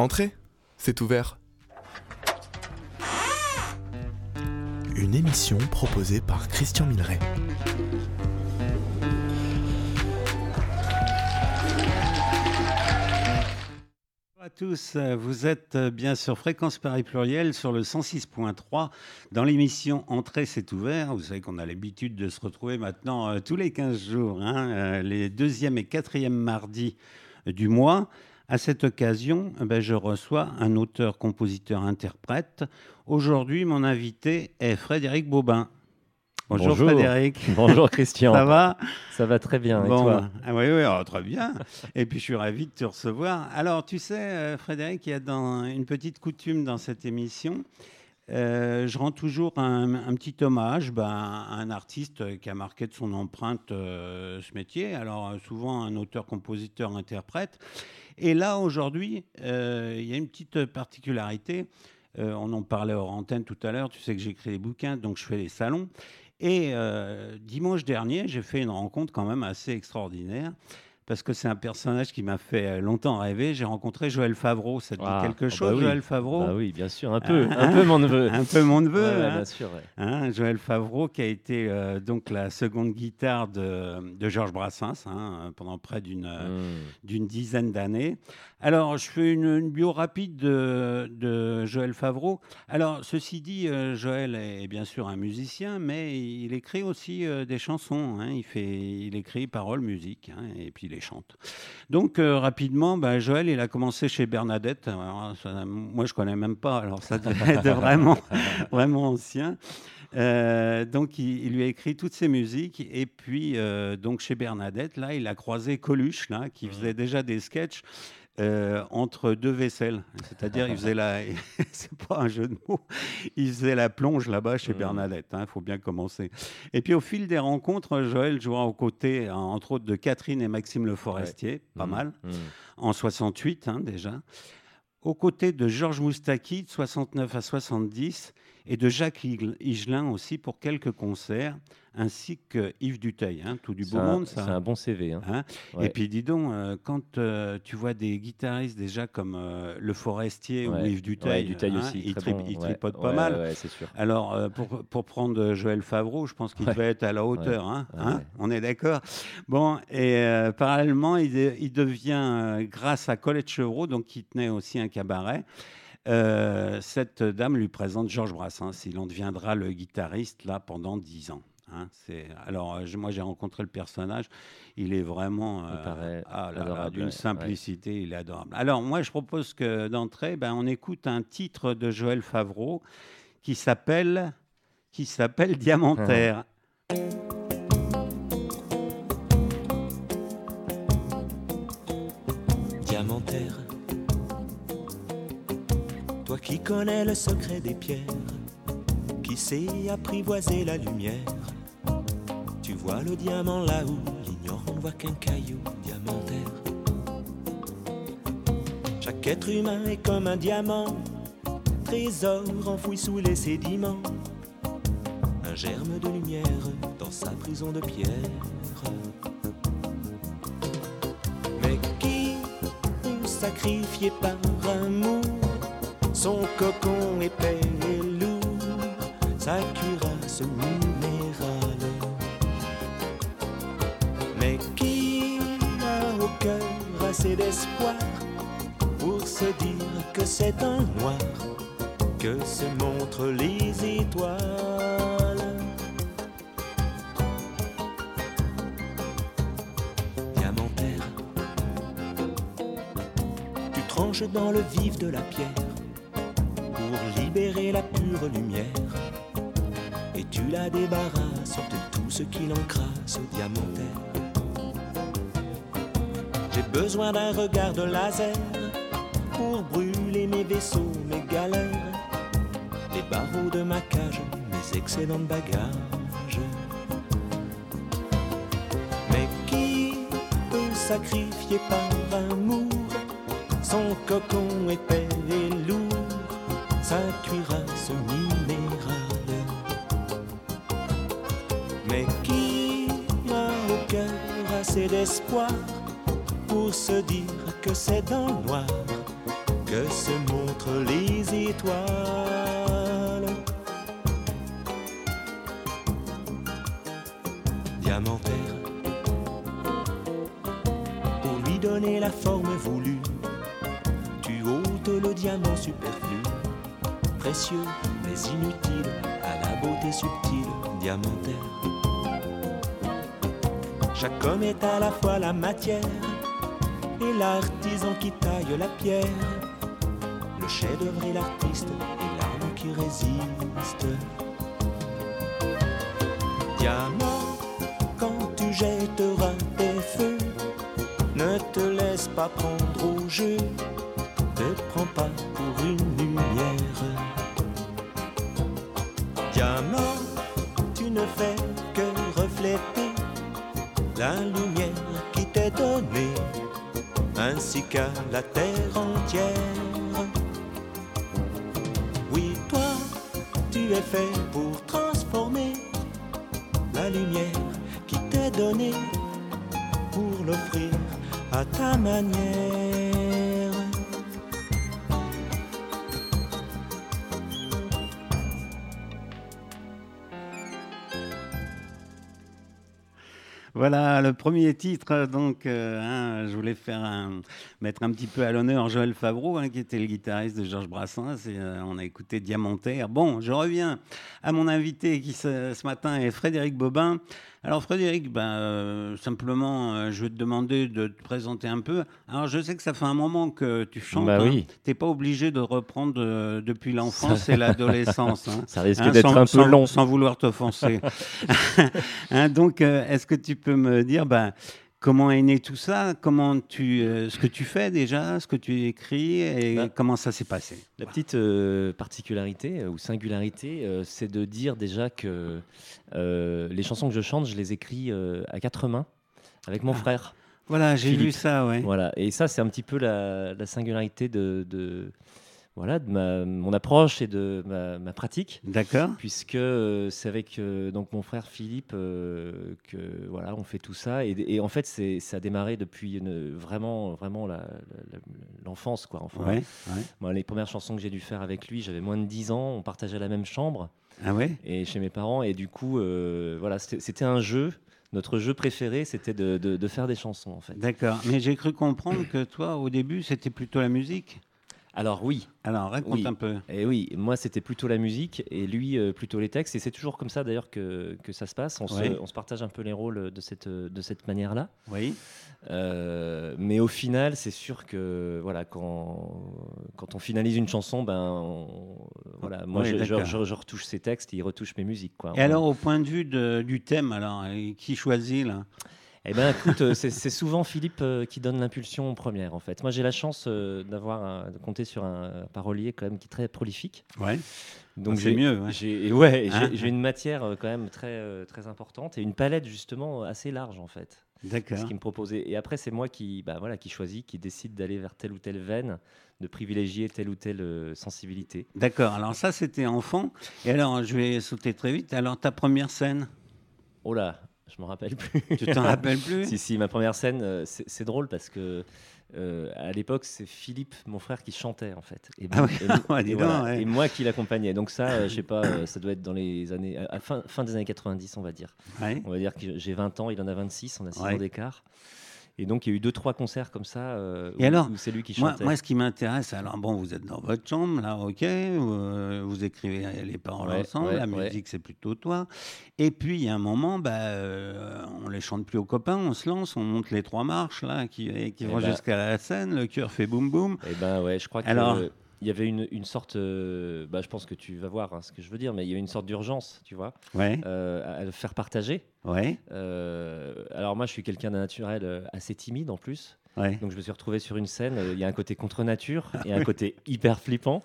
Entrez, c'est ouvert. Une émission proposée par Christian Milleret. Bonjour à tous, vous êtes bien sur Fréquence Paris Pluriel sur le 106.3 dans l'émission Entrée c'est ouvert. Vous savez qu'on a l'habitude de se retrouver maintenant euh, tous les 15 jours, hein, euh, les deuxième et quatrième mardis du mois. À cette occasion, ben, je reçois un auteur, compositeur, interprète. Aujourd'hui, mon invité est Frédéric Bobin. Bonjour, Frédéric. Bonjour Christian. Ça va? Ça va très bien. Bon, Et toi? ah oui, oui, oh, très bien. Et puis je suis ravi de te recevoir. Alors, tu sais, euh, Frédéric, il y a dans une petite coutume dans cette émission. Euh, je rends toujours un, un petit hommage ben, à un artiste qui a marqué de son empreinte euh, ce métier. Alors, souvent un auteur, compositeur, interprète. Et là, aujourd'hui, euh, il y a une petite particularité. Euh, on en parlait hors antenne tout à l'heure. Tu sais que j'écris des bouquins, donc je fais les salons. Et euh, dimanche dernier, j'ai fait une rencontre quand même assez extraordinaire. Parce que c'est un personnage qui m'a fait euh, longtemps rêver. J'ai rencontré Joël Favreau. Ça te Ah, dit quelque ah chose, bah oui. Joël Favreau? Ah oui, bien sûr, un peu, Ah, un peu mon neveu. Un peu mon neveu. Ouais, hein. bien sûr. ouais. Hein, Joël Favreau, qui a été euh, donc la seconde guitare de, de Georges Brassens hein, pendant près d'une euh, Mm. d'une dizaine d'années. Alors, je fais une, une bio rapide de, de Joël Favreau. Alors, ceci dit, euh, Joël est bien sûr un musicien, mais il écrit aussi euh, des chansons. hein. Il, fait, il écrit paroles, musique, hein, et puis il les chante. Donc, euh, rapidement, bah, Joël, il a commencé chez Bernadette. Alors, ça, moi, je connais même pas, alors ça devait être vraiment, vraiment ancien. Euh, donc, il, il lui a écrit toutes ses musiques. Et puis, euh, donc, chez Bernadette, là, il a croisé Coluche, là, qui faisait déjà des sketchs euh, entre deux vaisselles. C'est-à-dire, il faisait la. C'est pas un jeu de mots. Il faisait la plonge là-bas chez Mhm. Bernadette. Il faut bien commencer. Et puis, au fil des rencontres, Joël jouera aux côtés, hein, entre autres, de Catherine et Maxime Le Forestier. Pas Mm, mal mm. en 68 hein, déjà, aux côtés de Georges Moustaki de 69 à 70 et de Jacques Higelin aussi pour quelques concerts, ainsi que Yves Duteil, hein, tout du beau un- monde C'est un bon CV. hein. Hein Ouais. Et puis dis donc, euh, quand euh, tu vois des guitaristes déjà comme euh, Le Forestier ou. Yves Duteil, Ouais, Duteil hein, aussi. très tri- bon. pas mal. Sûr. Alors, pour, pour prendre Joël Favreau, je pense qu'il devait être à la hauteur. hein, on est d'accord Bon, et parallèlement, il, de- il devient, grâce à Colette Chevreau, donc qui tenait aussi un cabaret, euh, cette dame lui présente Georges Brassens. Il en deviendra le guitariste là pendant dix ans. hein. c'est, alors, euh, je- moi, j'ai rencontré le personnage. Il est vraiment Il euh, ah d'une ouais, simplicité, il est adorable. Alors, moi, je propose que d'entrée, ben, on écoute un titre de Joël Favreau qui s'appelle qui s'appelle Diamantaire. Diamantaire, qui connais le secret des pierres, qui sais apprivoiser la lumière, tu vois le diamant là où l'ignorant voit qu'un caillou diamantaire. Chaque être humain est comme un diamant, trésor enfoui sous les sédiments, un germe de lumière dans sa prison de pierre. Mais qui peut sacrifier par amour son cocon épais et lourd, sa cuirasse minérale Mais qui a au cœur assez d'espoir pour se dire que c'est un noir que se montrent les étoiles? Diamantaire tu tranches dans le vif de la pierre libérer la pure lumière. Et tu la débarrasses de tout ce qui l'encrasse diamantaire. J'ai besoin d'un regard de laser pour brûler mes vaisseaux, mes galères, les barreaux de ma cage, mes excellents bagages. Mais qui peut sacrifier par amour son cocon épais et lourd, sa cuirasse minérale. Mais qui a au cœur assez d'espoir pour se dire que c'est dans le noir que se montrent les étoiles? Matière et l'artisan qui taille la pierre, le chef-d'œuvre et l'artiste et l'âme qui résiste. Diamant, quand tu jetteras tes feux, ne te laisse pas prendre au jeu, ne prends pas pour une lumière. Diamant, tu ne fais que refléter la lumière ainsi qu'à la terre entière. Oui, toi, tu es fait pour transformer la lumière qui t'est donnée pour l'offrir à ta manière. Voilà le premier titre. Donc, euh, hein, je voulais faire mettre un petit peu à l'honneur Joël Favreau, hein, qui était le guitariste de Georges Brassens. Et, euh, on a écouté Diamantaire. Bon, je reviens à mon invité qui ce matin est Frédéric Bobin. Alors Frédéric, ben, euh, simplement, euh, je vais te demander de te présenter un peu. Alors je sais que ça fait un moment que tu chantes. Bah hein. oui. T'es pas obligé de reprendre euh, depuis l'enfance et l'adolescence. hein. Ça risque Hein, d'être un peu sans- long. Sans vouloir t'offenser. Hein, donc, euh, est-ce que tu peux me dire ben, comment est né tout ça? Comment tu, euh, ce que tu fais déjà, ce que tu écris et Bah. comment ça s'est passé? La petite euh, particularité euh, ou singularité, c'est de dire déjà que les chansons que je chante, je les écris à quatre mains avec mon Ah. frère. Voilà, j'ai vu ça, ouais. Voilà. Et ça, c'est un petit peu la, la singularité de, de- voilà, de ma, mon approche et de ma, ma pratique. D'accord. Puisque euh, c'est avec euh, donc mon frère Philippe euh, que voilà on fait tout ça et, et en fait c'est ça a démarré depuis une- vraiment vraiment la- la- la- l'enfance quoi enfin Ouais, ouais. moi, les premières chansons que j'ai dû faire avec lui, j'avais moins de 10 ans, on partageait la même chambre Ah ouais? Et chez mes parents et du coup voilà c'était c'était un jeu. Notre jeu préféré, c'était de, de- de faire des chansons en fait. D'accord. Mais j'ai cru comprendre que toi, au début, c'était plutôt la musique. Alors oui, Alors, raconte Oui. un peu. et oui, moi c'était plutôt la musique et lui euh, plutôt les textes et c'est toujours comme ça d'ailleurs que, que ça se passe. On, se, on se partage un peu les rôles de cette, de cette manière-là. Oui. Euh, mais au final, c'est sûr que voilà, quand, quand on finalise une chanson, ben, on- voilà, moi Oui, je, je- d'accord. je- je retouche ses textes et il retouche mes musiques. Quoi. Et alors, au point de vue de- du thème, alors, qui choisit là? Eh ben, écoute, euh, c'est souvent Philippe euh, qui donne l'impulsion première, en fait. Moi, j'ai la chance euh, d'avoir de compter sur un parolier quand même qui est très prolifique. Ouais. Donc c'est j'ai- mieux, ouais. J'ai ouais, Hein j'ai une matière quand même très très importante et une palette justement assez large en fait. D'accord. Ce qui me proposait. Et après, c'est moi qui, bah, voilà, qui choisis, qui décide d'aller vers telle ou telle veine, de privilégier telle ou telle euh, sensibilité. D'accord. Alors, ça, c'était enfant. Et alors, je vais sauter très vite. Alors, ta première scène, Oh là, je me rappelle plus. tu t'en rappelles plus? Si, si, ma première scène, euh, c'est drôle parce que euh, à l'époque, c'est Philippe, mon frère, qui chantait en fait. Et, Ah oui, et- ouais, dis et donc, voilà. ouais. Et moi qui l'accompagnais. Donc ça, euh, je sais pas, euh, ça doit être dans les années, à fin, fin des années 90, on va dire. Ouais. On va dire que j'ai 20 ans, il en a 26, on a 6 Ouais. ans d'écart. Et donc il y a eu deux trois concerts comme ça euh, Et où, alors, c'est lui qui chantait. moi, ce qui m'intéresse, alors bon, vous êtes dans votre chambre, là, ok, euh, vous écrivez les paroles Ouais, ensemble, ouais, la ouais. musique, c'est plutôt toi. Et puis, il y a un moment, bah, euh, on les chante plus aux copains, on se lance, on monte les trois marches, là, qui, qui Eh vont ben. jusqu'à la scène, le cœur fait boum boum. Eh ben ouais, je crois que Alors euh, il y avait une, une sorte, euh, bah, je pense que tu vas voir hein, ce que je veux dire, mais il y avait une sorte d'urgence, tu vois, Ouais, euh, à, le faire partager. ouais, Euh, alors moi, je suis quelqu'un d'un naturel assez timide en plus, ouais. donc je me suis retrouvé sur une scène. Il y a un côté contre nature et un côté hyper flippant,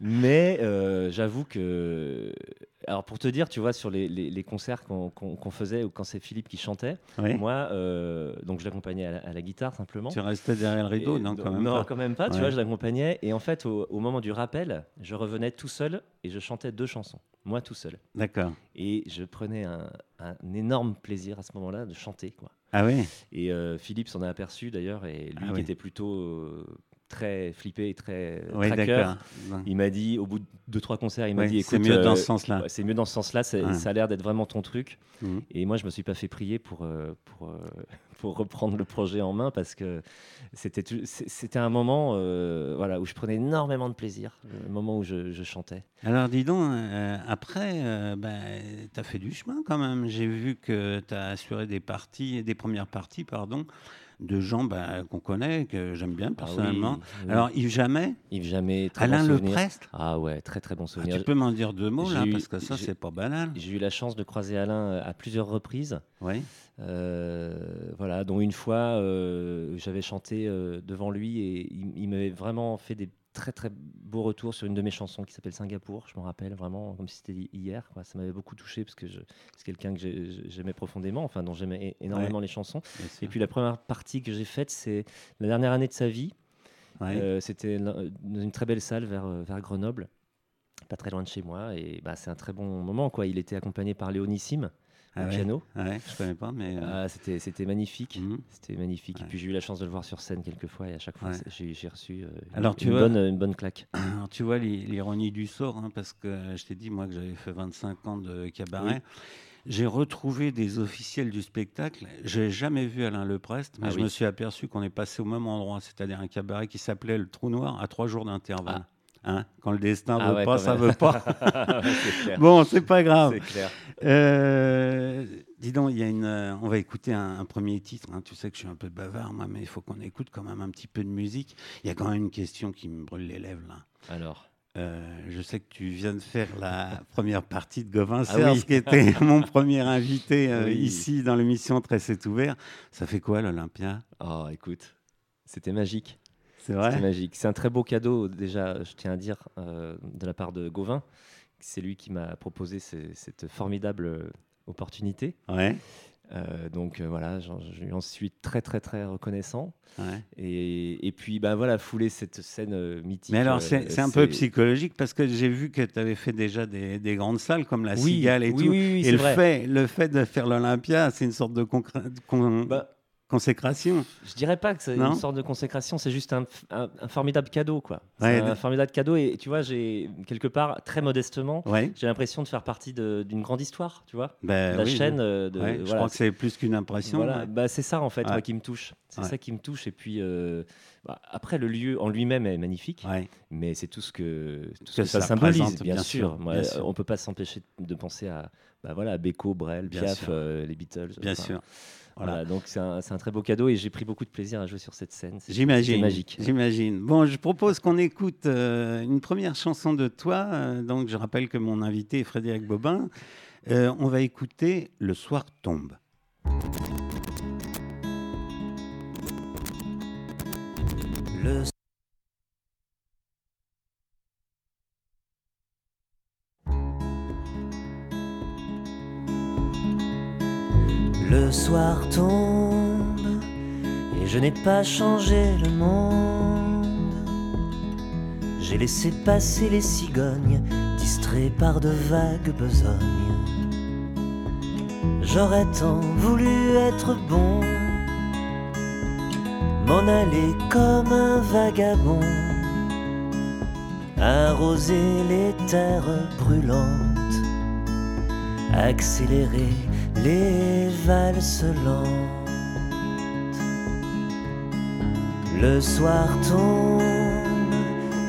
mais euh, j'avoue que, alors pour te dire, tu vois, sur les, les- les concerts qu'on faisait ou quand c'est Philippe qui chantait, moi, euh, donc je l'accompagnais à, la- à la guitare simplement. Tu restais derrière le rideau, Et non, quand même non, pas. quand même pas. Tu Ouais. vois, je l'accompagnais. Et en fait, au, au moment du rappel, je revenais tout seul et je chantais deux chansons, moi tout seul. D'accord. Et je prenais un, un énorme plaisir à ce moment-là de chanter. Quoi. Ah oui, Et euh, Philippe s'en a aperçu d'ailleurs, et lui Ah qui oui. était plutôt euh, très flippé et très Oui, tracker. Il m'a dit, au bout de deux, trois concerts, il m'a Ouais, dit c'est écoute, mieux dans euh, ce sens-là. ouais, c'est mieux dans ce sens-là, c'est- Ouais. ça a l'air d'être vraiment ton truc. Mhm. Et moi, je me suis pas fait prier pour, euh, pour, euh, pour reprendre le projet en main parce que c'était c'est- c'était un moment euh, voilà, où je prenais énormément de plaisir, le moment où je, je chantais. Alors dis donc, euh, après, euh, ben, tu as fait du chemin quand même. J'ai vu que tu as assuré des parties, des premières parties, pardon, de gens ben, qu'on connaît, que j'aime bien Ah oui, personnellement. oui. Alors Yves Jamais, Yves Jamais, très Alain bon. Leprestre, Ah ouais, très très bon Ah, souvenir. tu peux m'en dire deux mots là, eu- parce que ça, c'est pas banal. J'ai eu la chance de croiser Alain euh, à plusieurs reprises. Oui, Euh, voilà, dont une fois, euh, j'avais chanté euh, devant lui et il, il m'avait vraiment fait des très très beaux retours sur une de mes chansons qui s'appelle Singapour. Je m'en rappelle vraiment comme si c'était hi- hier. Quoi. Ça m'avait beaucoup touché parce que c'est quelqu'un que j'ai- j'aimais profondément, enfin dont j'aimais énormément les chansons. Et puis la première partie que j'ai faite, c'est la dernière année de sa vie. Ouais. Euh, C'était dans une très belle salle vers, euh, vers Grenoble, pas très loin de chez moi. Et bah, c'est un très bon moment. Quoi. Il était accompagné par Léonissime Ah au ouais. piano. Ouais, je connais pas, mais. euh, Ah, c'était, c'était magnifique. mhm. C'était magnifique. Ouais. Et puis j'ai eu la chance de le voir sur scène quelques fois et à chaque fois j'ai, j'ai reçu euh, Alors, une, tu une vois- bonne, une bonne claque. Alors, tu vois l'i- l'ironie du sort, hein, parce que je t'ai dit, moi, que j'avais fait 25 ans de cabaret. J'ai retrouvé des officiels du spectacle. J'ai jamais vu Alain Leprest, mais Ah je oui. me suis aperçu qu'on est passé au même endroit, c'est-à-dire un cabaret qui s'appelait le Trou Noir à trois jours d'intervalle. Hein, quand le destin Ah veut ouais, pas, ça veut pas. bon, c'est pas grave. Clair. Euh, dis donc, y a une, euh, on va écouter un, un premier titre. hein. Tu sais que je suis un peu bavard, moi, mais il faut qu'on écoute quand même un petit peu de musique. Il y a quand même une question qui me brûle les lèvres là. Alors, Euh, je sais que tu viens de faire la première partie de Gauvin Ah oui. qui était mon premier invité Oui. ici dans l'émission Très c'est ouvert. Ça fait quoi l'Olympia? Oh, écoute, c'était magique. C'est vrai magique. C'est un très beau cadeau, déjà, je tiens à dire, euh, de la part de Gauvin. C'est lui qui m'a proposé ce- cette formidable euh, opportunité. Ouais. Euh, donc euh, voilà, j'en- je lui en suis très très très reconnaissant. ouais. Et, et puis bah voilà, fouler cette scène euh, mythique. Mais alors, c'est c'est un peu psychologique parce que j'ai vu que tu avais fait déjà des, des grandes salles comme la Oui, Cigale et oui, tout. oui, oui, et le vrai. fait, le fait de faire l'Olympia, c'est une sorte de concré- con- Bah, consécration. Je dirais pas que c'est une sorte de consécration, c'est juste un, un- un formidable cadeau, quoi. Ouais, un formidable cadeau et tu vois, j'ai quelque part très modestement, Ouais. j'ai l'impression de faire partie d'une grande histoire, tu vois, Ben la oui, chaîne oui. euh, de. Ouais, Je voilà, crois que c'est plus qu'une impression. voilà, bah, c'est ça en fait, moi, qui me touche. C'est ça qui me touche. Et puis euh, bah, après, le lieu en lui-même est magnifique, mais c'est tout ce que, tout ce Que que ça, ça symbolise, bien, bien sûr. bien euh. On peut pas s'empêcher de penser à, bah, voilà, à Beko, Brel, Piaf, euh, les Beatles. Bien enfin, sûr. Voilà, Voilà. donc c'est un, très beau cadeau et j'ai pris beaucoup de plaisir à jouer sur cette scène. J'imagine. magique. J'imagine. Bon, je propose qu'on écoute euh, une première chanson de toi. Euh, donc, je rappelle que mon invité est Frédéric Bobin. Euh, on va écouter Le soir tombe. Le Le soir tombe et je n'ai pas changé le monde. J'ai laissé passer les cigognes, distraits par de vagues besognes. J'aurais tant voulu être bon, m'en aller comme un vagabond, arroser les terres brûlantes, accélérer les valses lentes. Le soir tombe,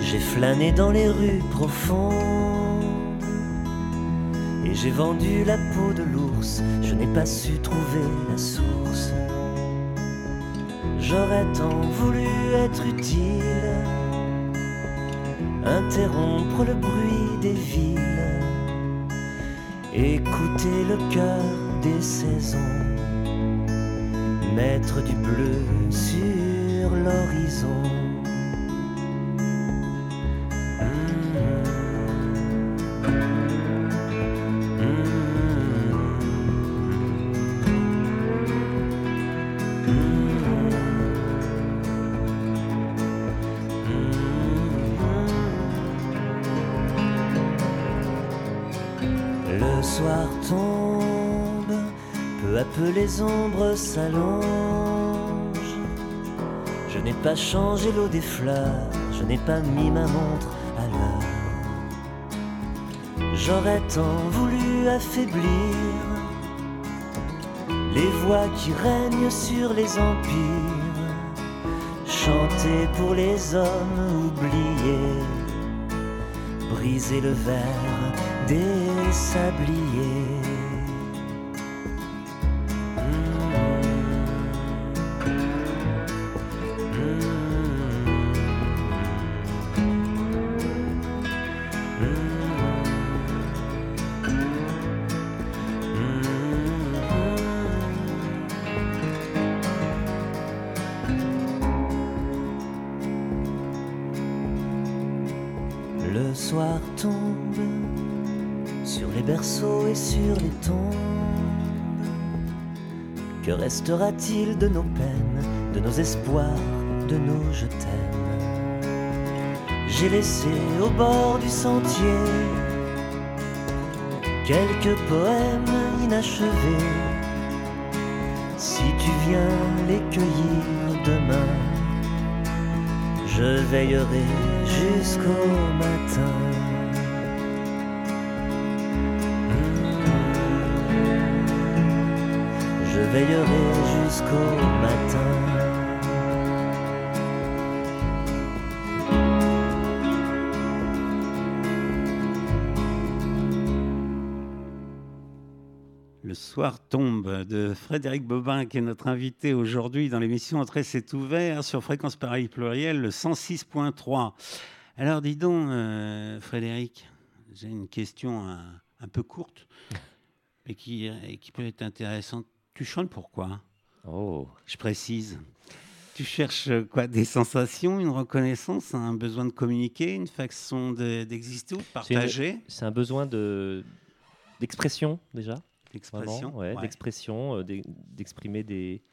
j'ai flâné dans les rues profondes et j'ai vendu la peau de l'ours, je n'ai pas su trouver la source. J'aurais tant voulu être utile, interrompre le bruit des villes, écouter le cœur des saisons, mettre du bleu sur l'horizon. Les ombres s'allongent. Je n'ai pas changé l'eau des fleurs, je n'ai pas mis ma montre à l'heure. J'aurais tant voulu affaiblir les voix qui règnent sur les empires, chanter pour les hommes oubliés, briser le verre des sabliers. Restera-t-il de nos peines, de nos espoirs, de nos je t'aime J'ai laissé au bord du sentier quelques poèmes inachevés. Si tu viens les cueillir demain, je veillerai jusqu'au matin. Veillerai jusqu'au matin. Le soir tombe de Frédéric Bobin, qui est notre invité aujourd'hui dans l'émission Entrée c'est ouvert sur Fréquence Paris Pluriel, le 106.3. Alors dis donc, euh, Frédéric, j'ai une question un, un peu courte, mais qui, et qui peut être intéressante. Tu chantes pourquoi Oh, Je précise. Tu cherches euh, quoi Des sensations, une reconnaissance, un besoin de communiquer, une façon de- d'exister ou de partager? c'est un besoin de d'expression déjà? Ouais, Ouais. d'expression, euh, d'e- d'exprimer des,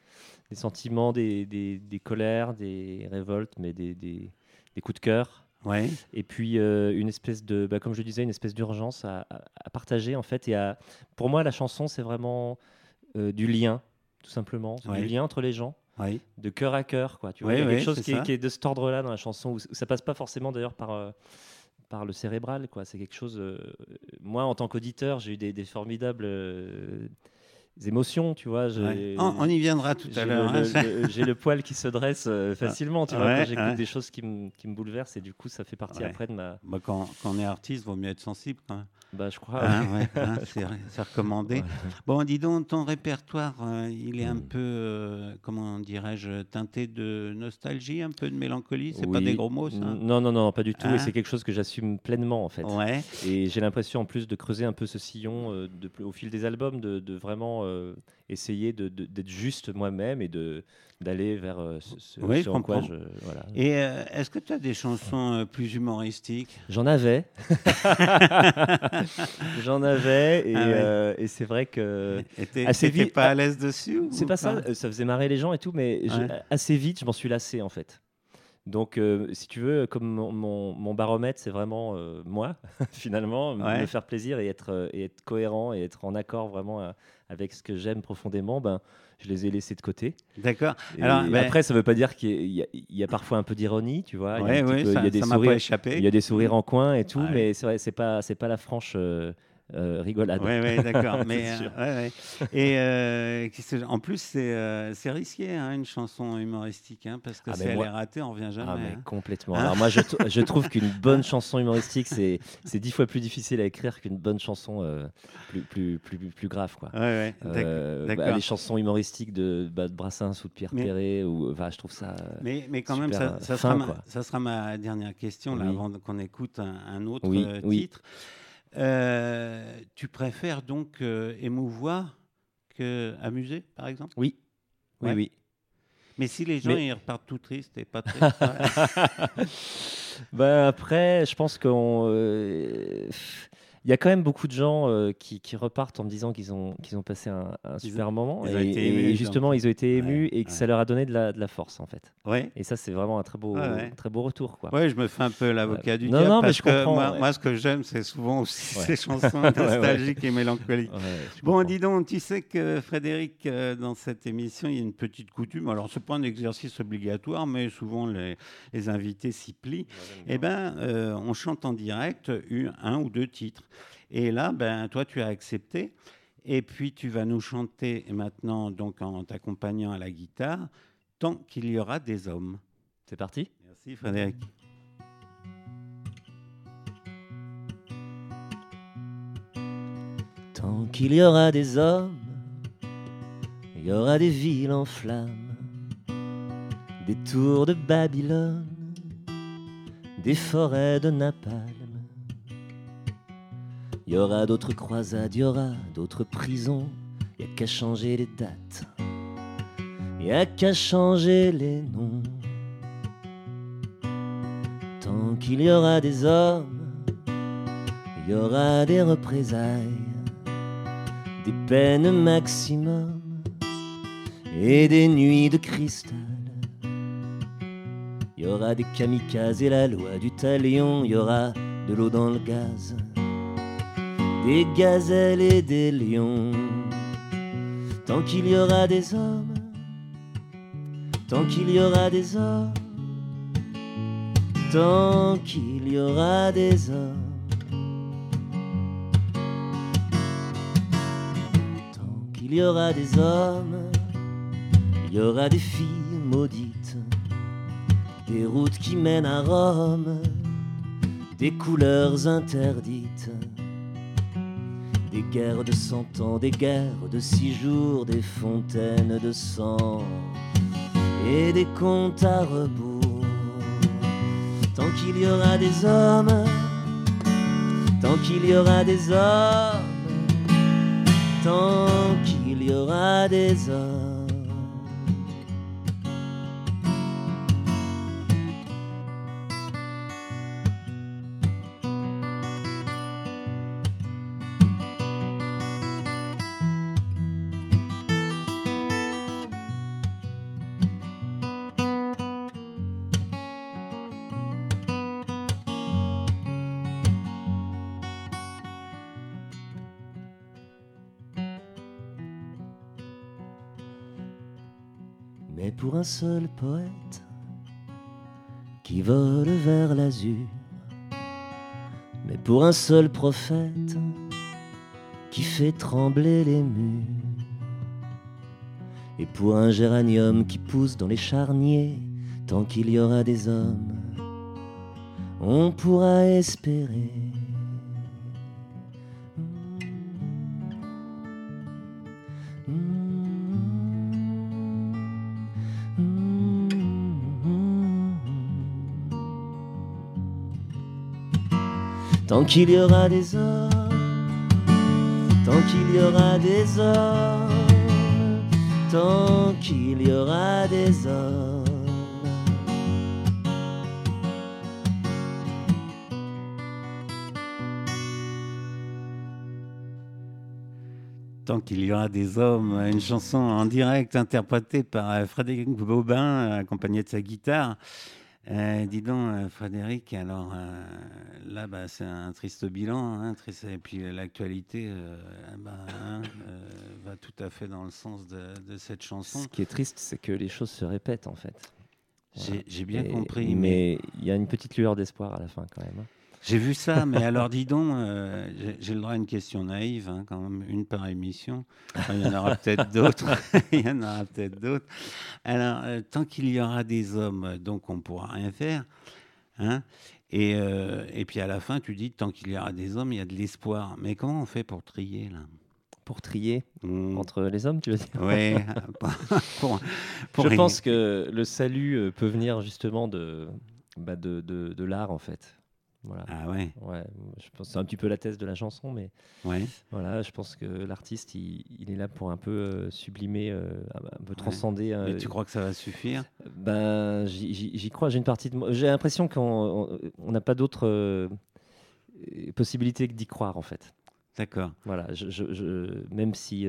des sentiments, des, des- des colères, des révoltes, mais des, coups de cœur. Ouais. Et puis euh, une espèce de, bah, comme je disais, une espèce d'urgence à, à- à partager en fait. Et à, pour moi, la chanson, c'est vraiment euh, du lien, tout simplement, Ouais. du lien entre les gens, Oui. de cœur à cœur, quoi. Tu vois, il y a quelque chose qui est, ça. qui est de cet ordre-là dans la chanson, où, ça passe pas forcément d'ailleurs par euh, par le cérébral, quoi. C'est quelque chose. euh, moi, en tant qu'auditeur, j'ai eu des, des formidables euh, émotions, tu vois. Ouais. On, on y viendra tout à l'heure. hein, j'ai le poil qui se dresse facilement, tu vois, Ouais, quand j'écoute ouais. des choses qui me qui me bouleversent, et du coup, ça fait partie après de ma. Bah, quand, quand on est artiste, vaut mieux être sensible. Quand même. Bah, je crois. Hein, ouais, hein, c'est recommandé. Ouais. Bon, dis donc, ton répertoire, euh, il est un Mm. peu, euh, comment dirais-je, teinté de nostalgie, un peu de mélancolie? C'est pas Oui. des gros mots, ça? Non, non, non, pas du tout. Hein? Et c'est quelque chose que j'assume pleinement, en fait. Ouais. Et j'ai l'impression, en plus, de creuser un peu ce sillon euh, de, au fil des albums, de, de vraiment essayer de- d'être juste moi-même et de d'aller vers euh, ce, ce- Oui, je en quoi je. Voilà. Et euh, est-ce que tu as des chansons euh, plus humoristiques? J'en avais. J'en avais. Et, Ah ouais. euh, et c'est vrai que. Et Assez vite- pas à l'aise dessus C'est pas ça, ça faisait marrer les gens et tout, mais je- assez vite, je m'en suis lassé en fait. Donc, euh, si tu veux, comme mon, mon- mon baromètre, c'est vraiment euh, moi, finalement, Ouais. me faire plaisir et être, euh, et être cohérent et être en accord vraiment avec ce que j'aime profondément, ben, je les ai laissés de côté. D'accord. Et ben- après, ça veut pas dire qu'il y, a- y parfois un peu d'ironie, tu vois. il y a Ouais, ouais, peu- il y ça a des ça m'a pas sourires, échappé. il y a des sourires en coin et tout, Ouais. mais c'est vrai, c'est pas, c'est pas la franche euh, euh, rigolade. Oui, ouais, d'accord. Mais euh, ouais, ouais. et euh, en plus, c'est risqué hein, une chanson humoristique, hein, parce que Ah, si elle moi- est ratée, on revient jamais. Ah, mais hein. complètement. Alors moi, je, je trouve qu'une bonne chanson humoristique, c'est dix fois plus difficile à écrire qu'une bonne chanson plus, plus, plus, plus grave, quoi. Ouais, ouais, d'ac- bah, d'accord. les chansons humoristiques de, bah, de Brassens ou de Pierre Mais- Perret, ou, enfin, je trouve ça. Mais, mais quand même, ça, ça fin, sera ma, quoi. ça sera ma dernière question là, avant qu'on écoute un, un autre Oui, euh, oui. Euh, tu préfères donc euh, émouvoir que amuser, par exemple? Oui, oui, Ouais. oui. Mais si les gens Mais- ils repartent tout tristes et pas tristes. Bah, après, je pense qu'on. euh, il y a quand même beaucoup de gens euh, qui, qui repartent en me disant qu'ils ont, qu'ils ont passé un, super moment. ils ont et, et émus, justement, donc. ils ont été Ouais, émus et que ouais. ça leur a donné de la, de la force, en fait. Ouais. Et ça, c'est vraiment un très beau, très beau retour. Quoi. Ouais, je me fais un peu l'avocat du Non, diable non, mais parce je que moi, ce que j'aime, c'est souvent aussi ces chansons nostalgiques et mélancoliques. Bon, comprends. dis donc, tu sais que Frédéric, euh, dans cette émission, il y a une petite coutume. Alors, c'est pas un exercice obligatoire, mais souvent les, les invités s'y plient. Eh ben, euh, on chante en direct un ou deux titres. Et là, ben, toi, tu as accepté. Et puis, tu vas nous chanter maintenant, donc en t'accompagnant à la guitare, tant qu'il y aura des hommes. C'est parti? Merci, Frédéric. Tant qu'il y aura des hommes, il y aura des villes en flammes, des tours de Babylone, des forêts de napalm. Y aura d'autres croisades, y aura d'autres prisons, n'y a qu'à changer les dates, n'y a qu'à changer les noms. Tant qu'il y aura des hommes, il y aura des représailles, des peines maximum et des nuits de cristal. Il y aura des kamikazes et la loi du talion, il y aura de l'eau dans le gaz, des gazelles et des lions. Tant qu'il y aura des hommes, tant qu'il y aura des hommes, tant qu'il y aura des hommes. Tant qu'il y aura des hommes, il y aura des filles maudites, des routes qui mènent à Rome, des couleurs interdites, des guerres de cent ans, des guerres de six jours, des fontaines de sang et des comptes à rebours. Tant qu'il y aura des hommes, tant qu'il y aura des hommes, tant qu'il y aura des hommes. Un seul poète qui vole vers l'azur, mais pour un seul prophète qui fait trembler les murs, et pour un géranium qui pousse dans les charniers, tant qu'il y aura des hommes, on pourra espérer. Tant qu'il y aura des hommes, tant qu'il y aura des hommes, tant qu'il y aura des hommes. Tant qu'il y aura des hommes, une chanson en direct interprétée par euh, Frédéric Bobin, accompagné de sa guitare. Euh, dis donc, euh, Frédéric, alors euh, là, bah, c'est un triste bilan, hein, triste- et puis l'actualité euh, bah, hein, va tout à fait dans le sens de, de cette chanson. Ce qui est triste, c'est que les choses se répètent en fait. Voilà. J'ai bien Et- compris, mais mais il y a une petite lueur d'espoir à la fin quand même. J'ai vu ça. Mais alors, dis donc, euh, j'ai- le droit à une question naïve, hein, quand même, une par émission. Enfin, il y en aura peut-être d'autres. il y en aura peut-être d'autres. Alors, euh, tant qu'il y aura des hommes, donc on pourra rien faire. Hein et, euh, et puis à la fin, tu dis, tant qu'il y aura des hommes, il y a de l'espoir. Mais comment on fait pour trier, là? Pour trier Hmm. entre les hommes, tu veux dire? Oui, pour, pour Je pense que le salut peut venir justement de, bah, de, de, de l'art en fait. Voilà. Ah ouais, Ouais, je pense c'est un petit peu la thèse de la chanson, mais ouais. voilà, je pense que l'artiste, il, il est là pour un peu euh, sublimer, euh, un peu transcender. euh, Mais tu crois que ça va suffire? Ben, j'y- crois. J'ai une partie de moi. J'ai l'impression qu'on on- on n'a pas d'autre. euh, possibilité que d'y croire en fait. D'accord. Voilà, je, je- je- même si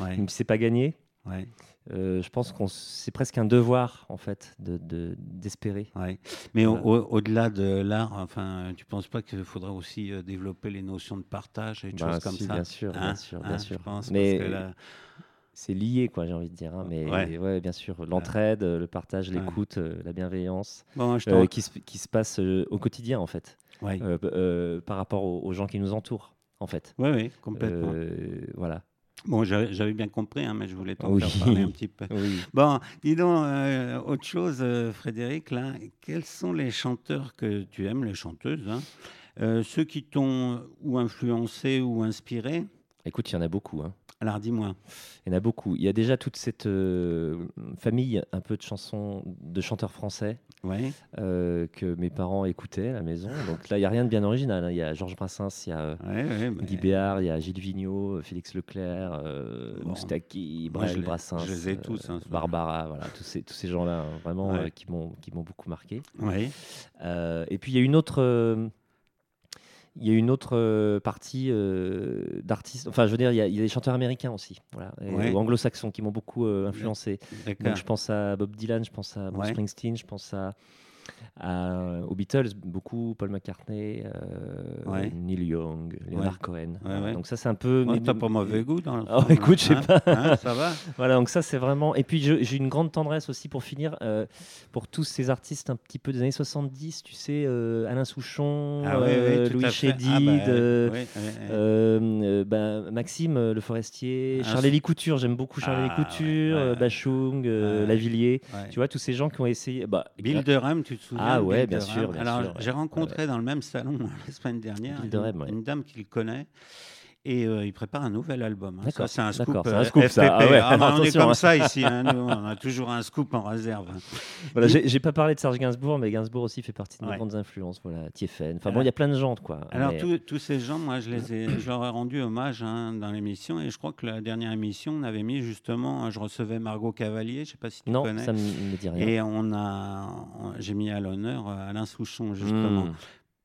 Ouais. même si c'est pas gagné, Ouais. Euh, je pense qu'on c'est presque un devoir en fait de de- d'espérer. Ouais. Mais au- Voilà. au- au-delà de l'art, enfin, tu penses pas qu'il faudrait aussi euh, développer les notions de partage et des Bah, choses comme si, ça bien sûr, Hein bien sûr, bien Hein, sûr. je pense, Mais parce que là- c'est lié quoi, j'ai envie de dire. hein, mais Ouais. ouais. bien sûr, l'entraide, le partage, l'écoute, euh, la bienveillance, Bon, je euh, qui, se, qui se passe euh, au quotidien en fait, euh, euh, par rapport aux, aux gens qui nous entourent en fait. Oui, oui, complètement. Euh, voilà. Bon, j'avais bien compris, hein, mais je voulais t'en Oui. faire parler un petit peu. Oui. Bon, dis donc, euh, autre chose, euh, Frédéric, là, quels sont les chanteurs que tu aimes, les chanteuses, hein Euh, ceux qui t'ont ou influencé ou inspiré? Écoute, il y en a beaucoup. hein. Alors dis-moi. Il y en a beaucoup. Il y a déjà toute cette euh, famille un peu de chansons de chanteurs français Ouais. euh, que mes parents écoutaient à la maison. Donc là, il n'y a rien de bien original. hein. Il y a Georges Brassens, il y a euh, Ouais, ouais, mais- Guy Béard, il y a Gilles Vigneault, Félix Leclerc, euh, Bon. Moustaki, les- Brassens, je les ai tous, hein, Barbara, voilà, tous ces, tous ces gens-là, hein, vraiment, qui m'ont beaucoup marqué. Et puis il y a une autre, il y a une autre euh, partie euh, d'artistes. Enfin, je veux dire, il y, a, il y a des chanteurs américains aussi, voilà, Ouais. ou anglo-saxons qui m'ont beaucoup euh, influencé. Donc je pense à Bob Dylan, je pense à Bruce Ouais. Springsteen, je pense à- aux Beatles, beaucoup, Paul McCartney, euh, Ouais. Neil Young, Leonard Ouais. Cohen. Donc ça c'est un peu. Ouais, T'as pas mauvais goût dans le Oh, écoute, je sais hein pas. Hein, ça va Voilà, donc ça c'est vraiment. Et puis j'ai une grande tendresse aussi pour finir euh, pour tous ces artistes un petit peu des années 70, tu sais, euh, Alain Souchon, Ah oui, oui, tout Louis. Chédid, Ah, bah, oui, Maxime Le Forestier, Ah, Charlie Couture, j'aime beaucoup Charlie Ah, Couture. Bachung. Lavillier, tu vois, tous ces gens qui ont essayé. Bah, Bill Durham, tu te souviens Ah ouais, bien sûr, bien Alors, j'ai rencontré dans le même salon la semaine dernière une dame qu'il connaît. Et euh, il prépare un nouvel album. hein. Ça, c'est un scoop. c'est un euh, scoop, ça. Ah ouais, bah, on est comme hein. ça ici. hein, nous, on a toujours un scoop en réserve. Voilà, j'ai pas parlé de Serge Gainsbourg, mais Gainsbourg aussi fait partie de mes Ouais. grandes influences. Voilà, Tiefen. Enfin bon, il y a plein de gens, quoi. Alors, Mais- tous- tous ces gens, moi, je, les ai, je leur ai rendu hommage hein, dans l'émission. Et je crois que la dernière émission, on avait mis justement, je recevais Margot Cavalier, je ne sais pas si tu non, connais. ça me, me dit rien. Et on a, j'ai mis à l'honneur euh, Alain Souchon, justement. Hmm.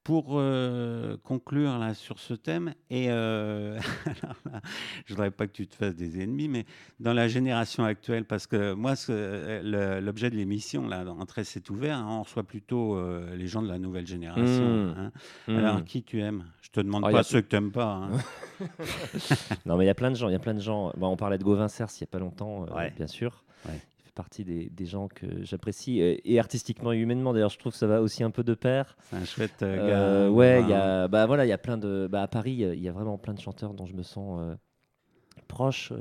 Pour euh, conclure là, sur ce thème, et euh, alors là, je voudrais pas que tu te fasses des ennemis, mais dans la génération actuelle, parce que moi, le- l'objet de l'émission, là, Entrée c'est ouvert, hein, on reçoit plutôt euh, les gens de la nouvelle génération. Mm. hein. Hmm. Alors, qui tu aimes? Je te demande Oh, pas a- ceux que tu n'aimes pas. hein. Non, mais il y a plein de gens. Il y a plein de gens. On parlait de Gauvin Cers il y a pas longtemps, euh, Ouais. bien sûr. Ouais. Partie des, des gens que j'apprécie euh, et artistiquement et humainement. D'ailleurs, je trouve que ça va aussi un peu de pair. C'est un chouette euh, Euh, gars. ouais, il y a, bah voilà, il y a plein de, bah à Paris, il y a vraiment plein de chanteurs dont je me sens proche.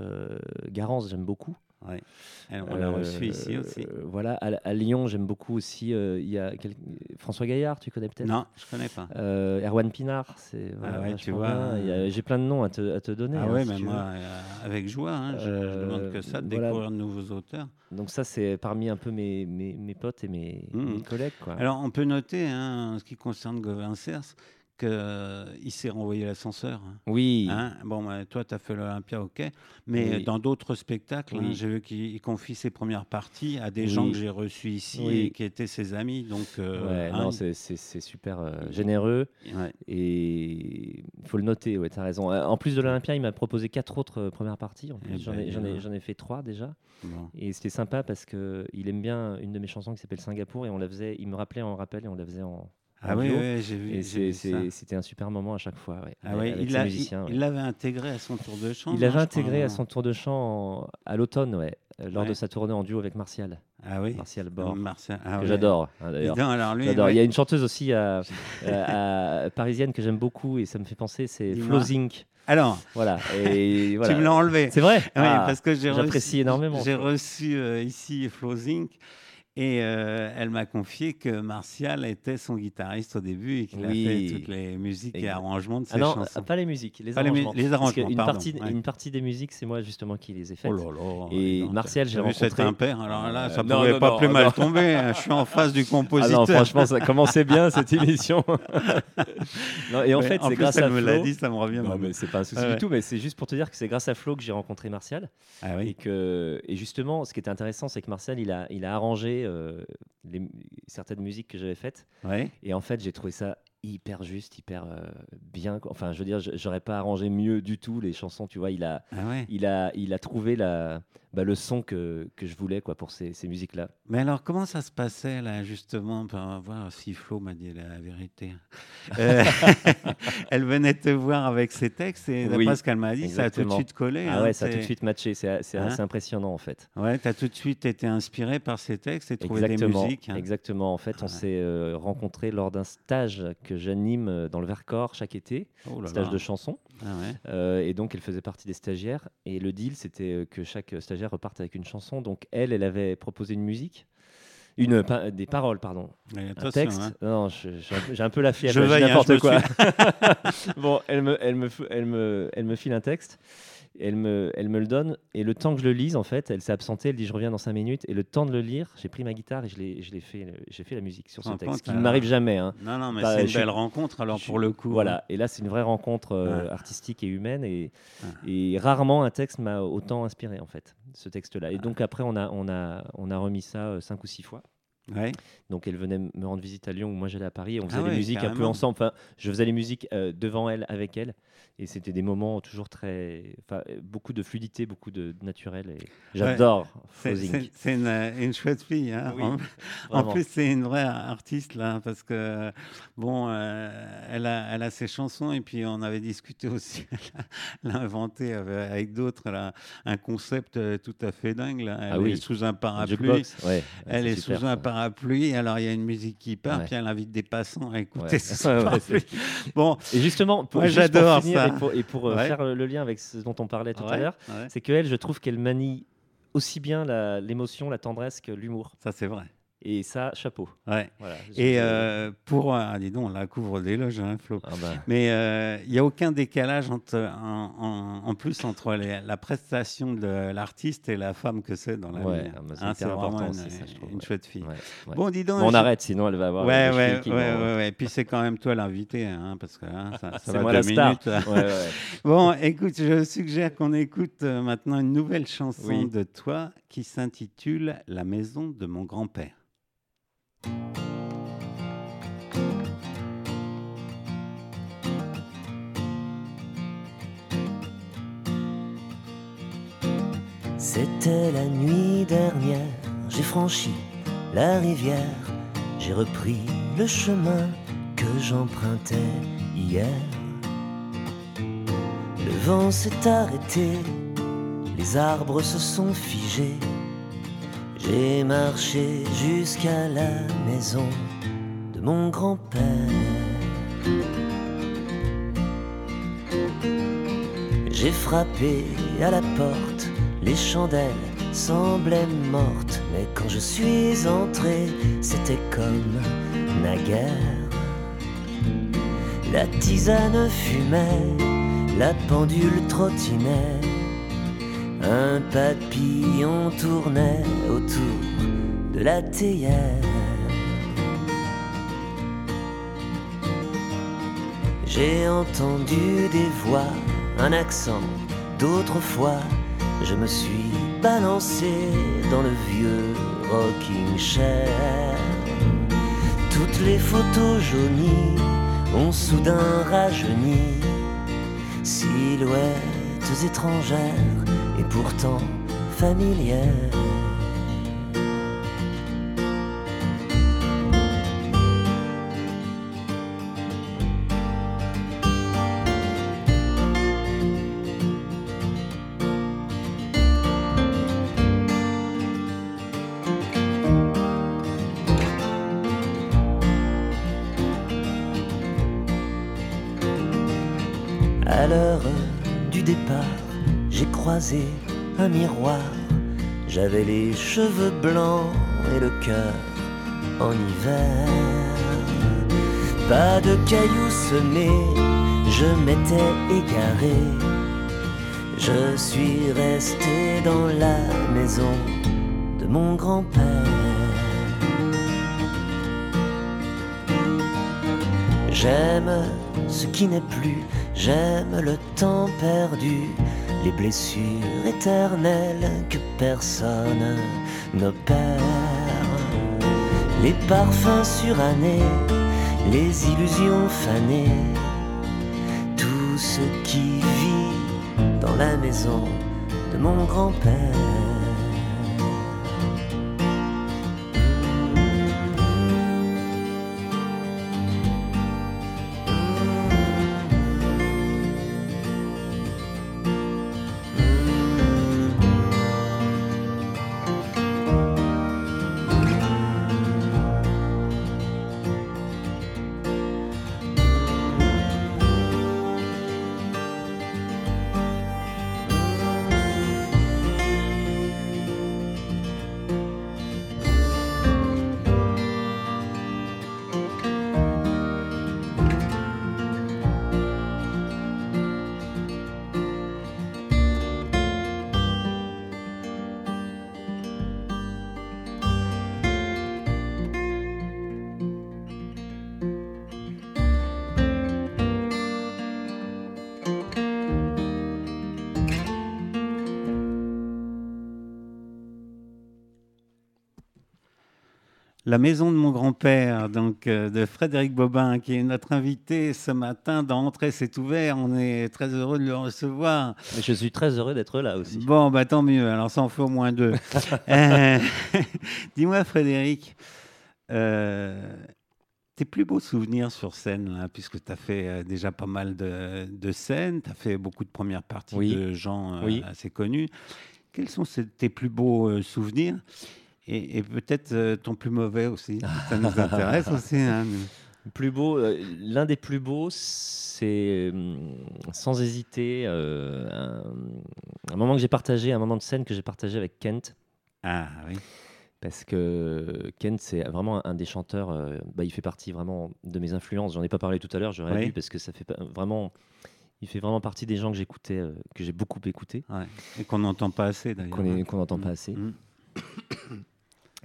Garance, j'aime beaucoup. Ouais. On l'a Euh, reçu ici aussi. euh, voilà, à, à Lyon, j'aime beaucoup aussi. euh, Il y a François Gaillard, tu connais peut-être? Non, je connais pas. Euh, Erwan Pinard, c'est voilà, Ah ouais, tu vois, euh, J'ai plein de noms à te, à te donner. Ah hein, ouais, si mais moi, euh, avec joie, hein, je, je Euh, demande que ça, de voilà. découvrir de nouveaux auteurs. Donc ça, c'est parmi un peu mes, mes, mes potes et mes, Mhm. mes collègues. Quoi. Alors, on peut noter, hein, en ce qui concerne Gauvin Cers, qu'il s'est renvoyé l'ascenseur. hein. oui, Hein, bon, bah, toi, tu as fait l'Olympia, ok. Mais Oui. dans d'autres spectacles, hein, Oui. j'ai vu qu'il il confie ses premières parties à des Oui. gens que j'ai reçus ici et qui étaient ses amis. Donc, euh, ouais, hein, c'est- super euh, généreux ouais. et il faut le noter. Ouais, tu as raison. Euh, En plus de l'Olympia, il m'a proposé quatre autres euh, premières parties. Eh j'en ben, ai, j'en ai- fait trois déjà. Bon. Et c'était sympa parce que il aime bien une de mes chansons qui s'appelle Singapour et on la faisait. Il me rappelait en rappel et on la faisait en. Ah oui, j'ai vu. C'était un super moment à chaque fois. ouais, Ah il ouais. l'avait intégré à son tour de chant. Il l'avait intégré à son tour de chant en- à l'automne, ouais, euh, lors de sa tournée en duo avec Martial, Ah oui, Martial Bord, Martial. Ah que j'adore hein, d'ailleurs. Il y a une chanteuse aussi à- à- à- parisienne que j'aime beaucoup et ça me fait penser, c'est. Flo Zink. Alors, Voilà. Et voilà. tu me l'as enlevé. C'est vrai? Oui, Ah, parce que J'apprécie énormément. J'ai reçu euh, ici Flo Zink et euh, elle m'a confié que Martial était son guitariste au début et qu'il Oui. a fait toutes les musiques et arrangements de ses Ah non, chansons. pas les musiques, les Pas les mu- arrangements. Parce arrangements, qu'une pardon, partie, ouais. une partie des musiques, c'est moi justement qui les ai faites. Oh là là, Et Martial, j'ai vu cet rencontré- impair, alors là, ça Euh, non, pouvait non, pas plus mal non. tomber. hein. Je suis en face du Ah compositeur. non, franchement, ça commençait bien cette émission. et en fait, c'est grâce à me Flo. l'a dit, ça me revient. Non, mais c'est pas un souci du tout, mais c'est juste pour te dire que c'est grâce à Flo que j'ai rencontré Martial. Ah Et, oui. que, et justement, ce qui était intéressant, c'est que Martial, il a arrangé euh, les- certaines musiques que j'avais faites. Ouais. Et en fait, j'ai trouvé ça hyper juste, hyper euh, bien. Enfin, je veux dire, j'aurais pas arrangé mieux du tout les chansons. Tu vois, il a, Ah ouais. il a, il a trouvé la, bah, le son que, que je voulais quoi pour ces, ces musiques-là. Mais alors, comment ça se passait là, justement, pour voir si Flo m'a dit la vérité Euh, Elle venait te voir avec ses textes et d'après Oui, ce qu'elle m'a dit, ça a tout de suite collé. Ah hein, ouais, ça a tout de suite matché. C'est c'est Hein assez impressionnant en fait. Ouais, tu as tout de suite été inspiré par ces textes et trouvé des Exactement, musiques. hein. exactement. En fait, on s'est euh, rencontrés lors d'un stage que j'anime euh, dans le Vercors chaque été, Oh là stage là. de chansons. Ah ouais. Euh, et donc, elle faisait partie des stagiaires. Et le deal, c'était euh, que chaque stagiaire reparte avec une chanson. Donc, elle, elle avait proposé une musique, une pa- des paroles, pardon, un texte. hein. Non, j'ai un peu- la fièvre. Je hein, n'importe me quoi. bon, elle me, elle me, elle me, elle me file un texte. Elle me, elle me le donne et le temps que je le lise, en fait, elle s'est absentée. Elle dit je reviens dans 5 minutes et le temps de le lire, j'ai pris ma guitare et je l'ai, je l'ai fait, j'ai fait la musique sur ce texte, ce qui ne euh, m'arrive jamais. hein. Non, non, mais Bah, c'est une suis- belle rencontre alors pour le coup. Voilà, et là c'est une vraie rencontre euh, Ouais. artistique et humaine et, Ouais. et rarement un texte m'a autant inspiré en fait, ce texte-là. Et donc après on a, on a, on a remis ça euh, cinq ou six fois. Ouais. Donc elle venait me rendre visite à Lyon où moi j'allais à Paris et on faisait Ah les ouais, musiques un peu ensemble. Enfin, je faisais les musiques euh, devant elle, avec elle. Et c'était des moments toujours très. Enfin, euh, beaucoup de fluidité, beaucoup de naturel. Et j'adore Frozen. C'est c'est une, une chouette fille. hein. Oui, En- plus, c'est une vraie artiste là, parce que bon, euh, elle, a, elle a ses chansons et puis on avait discuté aussi. Elle a inventé avec, avec d'autres un concept euh, tout à fait dingue. Là. Elle Ah oui. est sous un parapluie. ouais, ouais, Elle est super, sous un ça. Parapluie, alors il y a une musique qui part, Ouais. puis elle invite des passants à écouter Ouais. ce parapluie. Bon, Et justement, pour, Moi, juste pour finir ça. Et pour, et pour, euh, faire le lien avec ce dont on parlait tout à l'heure, c'est qu'elle, je trouve qu'elle manie aussi bien la- l'émotion, la tendresse que l'humour. ça c'est vrai. Et ça, chapeau. Ouais. Voilà. Et euh, pour, ah, dis donc, on la couvre d'éloges, hein, Flo. Ah bah, Mais euh, il n'y a aucun décalage entre, en, en- en plus entre les- la prestation de l'artiste et la femme que c'est dans la Ouais, vie. ah bah, c'est Hein, important, une, ça, je trouve, une ouais. chouette fille. Bon, dis donc. on arrête, sinon elle va avoir. Ouais, ouais, qui ouais, ouais. Puis c'est quand même toi l'invité, hein, parce que hein, ça, ça va moi deux la star. minutes. Bon, écoute, je suggère qu'on écoute euh, maintenant une nouvelle chanson Oui. de toi qui s'intitule La maison de mon grand-père. C'était la nuit dernière, j'ai franchi la rivière, j'ai repris le chemin que j'empruntais hier. Le vent s'est arrêté, les arbres se sont figés. J'ai marché jusqu'à la maison de mon grand-père. J'ai frappé à la porte, les chandelles semblaient mortes, mais quand je suis entré, c'était comme naguère. La tisane fumait, la pendule trottinait, un papillon tournait autour de la théière. J'ai entendu des voix, un accent d'autrefois. Je me suis balancé dans le vieux rocking chair. Toutes les photos jaunies ont soudain rajeuni. Silhouettes étrangères pourtant familières. À l'heure du départ, j'ai croisé un miroir. J'avais les cheveux blancs et le cœur en hiver. Pas de cailloux semés, je m'étais égaré. Je suis resté dans la maison de mon grand-père. J'aime ce qui n'est plus, j'aime le temps perdu, les blessures que personne n'opère, les parfums surannés, les illusions fanées, tout ce qui vit dans la maison de mon grand-père. La maison de mon grand-père, donc euh, de Frédéric Bobin, qui est notre invité ce matin dans Entrée, c'est ouvert. On est très heureux de le recevoir. Mais je suis très heureux d'être là aussi. Bon, bah tant mieux. Alors ça en fait au moins deux. Euh, Dis-moi, Frédéric, euh, tes plus beaux souvenirs sur scène, là, puisque tu as fait déjà pas mal de, de scènes, tu as fait beaucoup de premières parties Oui. de gens Oui. assez connus. Quels sont tes plus beaux souvenirs? Et, et peut-être euh, ton plus mauvais aussi. Ça nous intéresse aussi. hein, nous. Plus beau, euh, l'un des plus beaux, c'est hum, sans hésiter euh, un, un moment que j'ai partagé, un moment de scène que j'ai partagé avec Kent. Ah oui. Parce que Kent, c'est vraiment un des chanteurs, bah, il fait partie vraiment de mes influences. J'en ai pas parlé tout à l'heure, j'aurais Oui. dû, parce que ça fait vraiment. Il fait vraiment partie des gens que j'écoutais, euh, que j'ai beaucoup écouté, Ouais. Et qu'on n'entend pas assez d'ailleurs. qu'on hein. n'entend pas Mm. assez. Mm.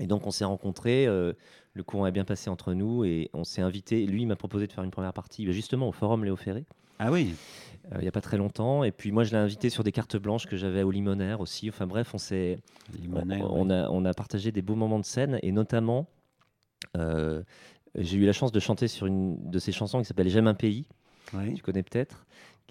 Et donc on s'est rencontrés, euh, le courant est bien passé entre nous et on s'est invité. Lui, m'a proposé de faire une première partie bah, justement au Forum Léo Ferré, Ah oui. euh, il n'y a pas très longtemps. Et puis moi, je l'ai invité sur des cartes blanches que j'avais au Limonaire aussi. Enfin bref, on s'est, on, a, on a partagé des beaux moments de scène et notamment, euh, j'ai eu la chance de chanter sur une de ses chansons qui s'appelle J'aime un pays, Oui. tu connais peut-être.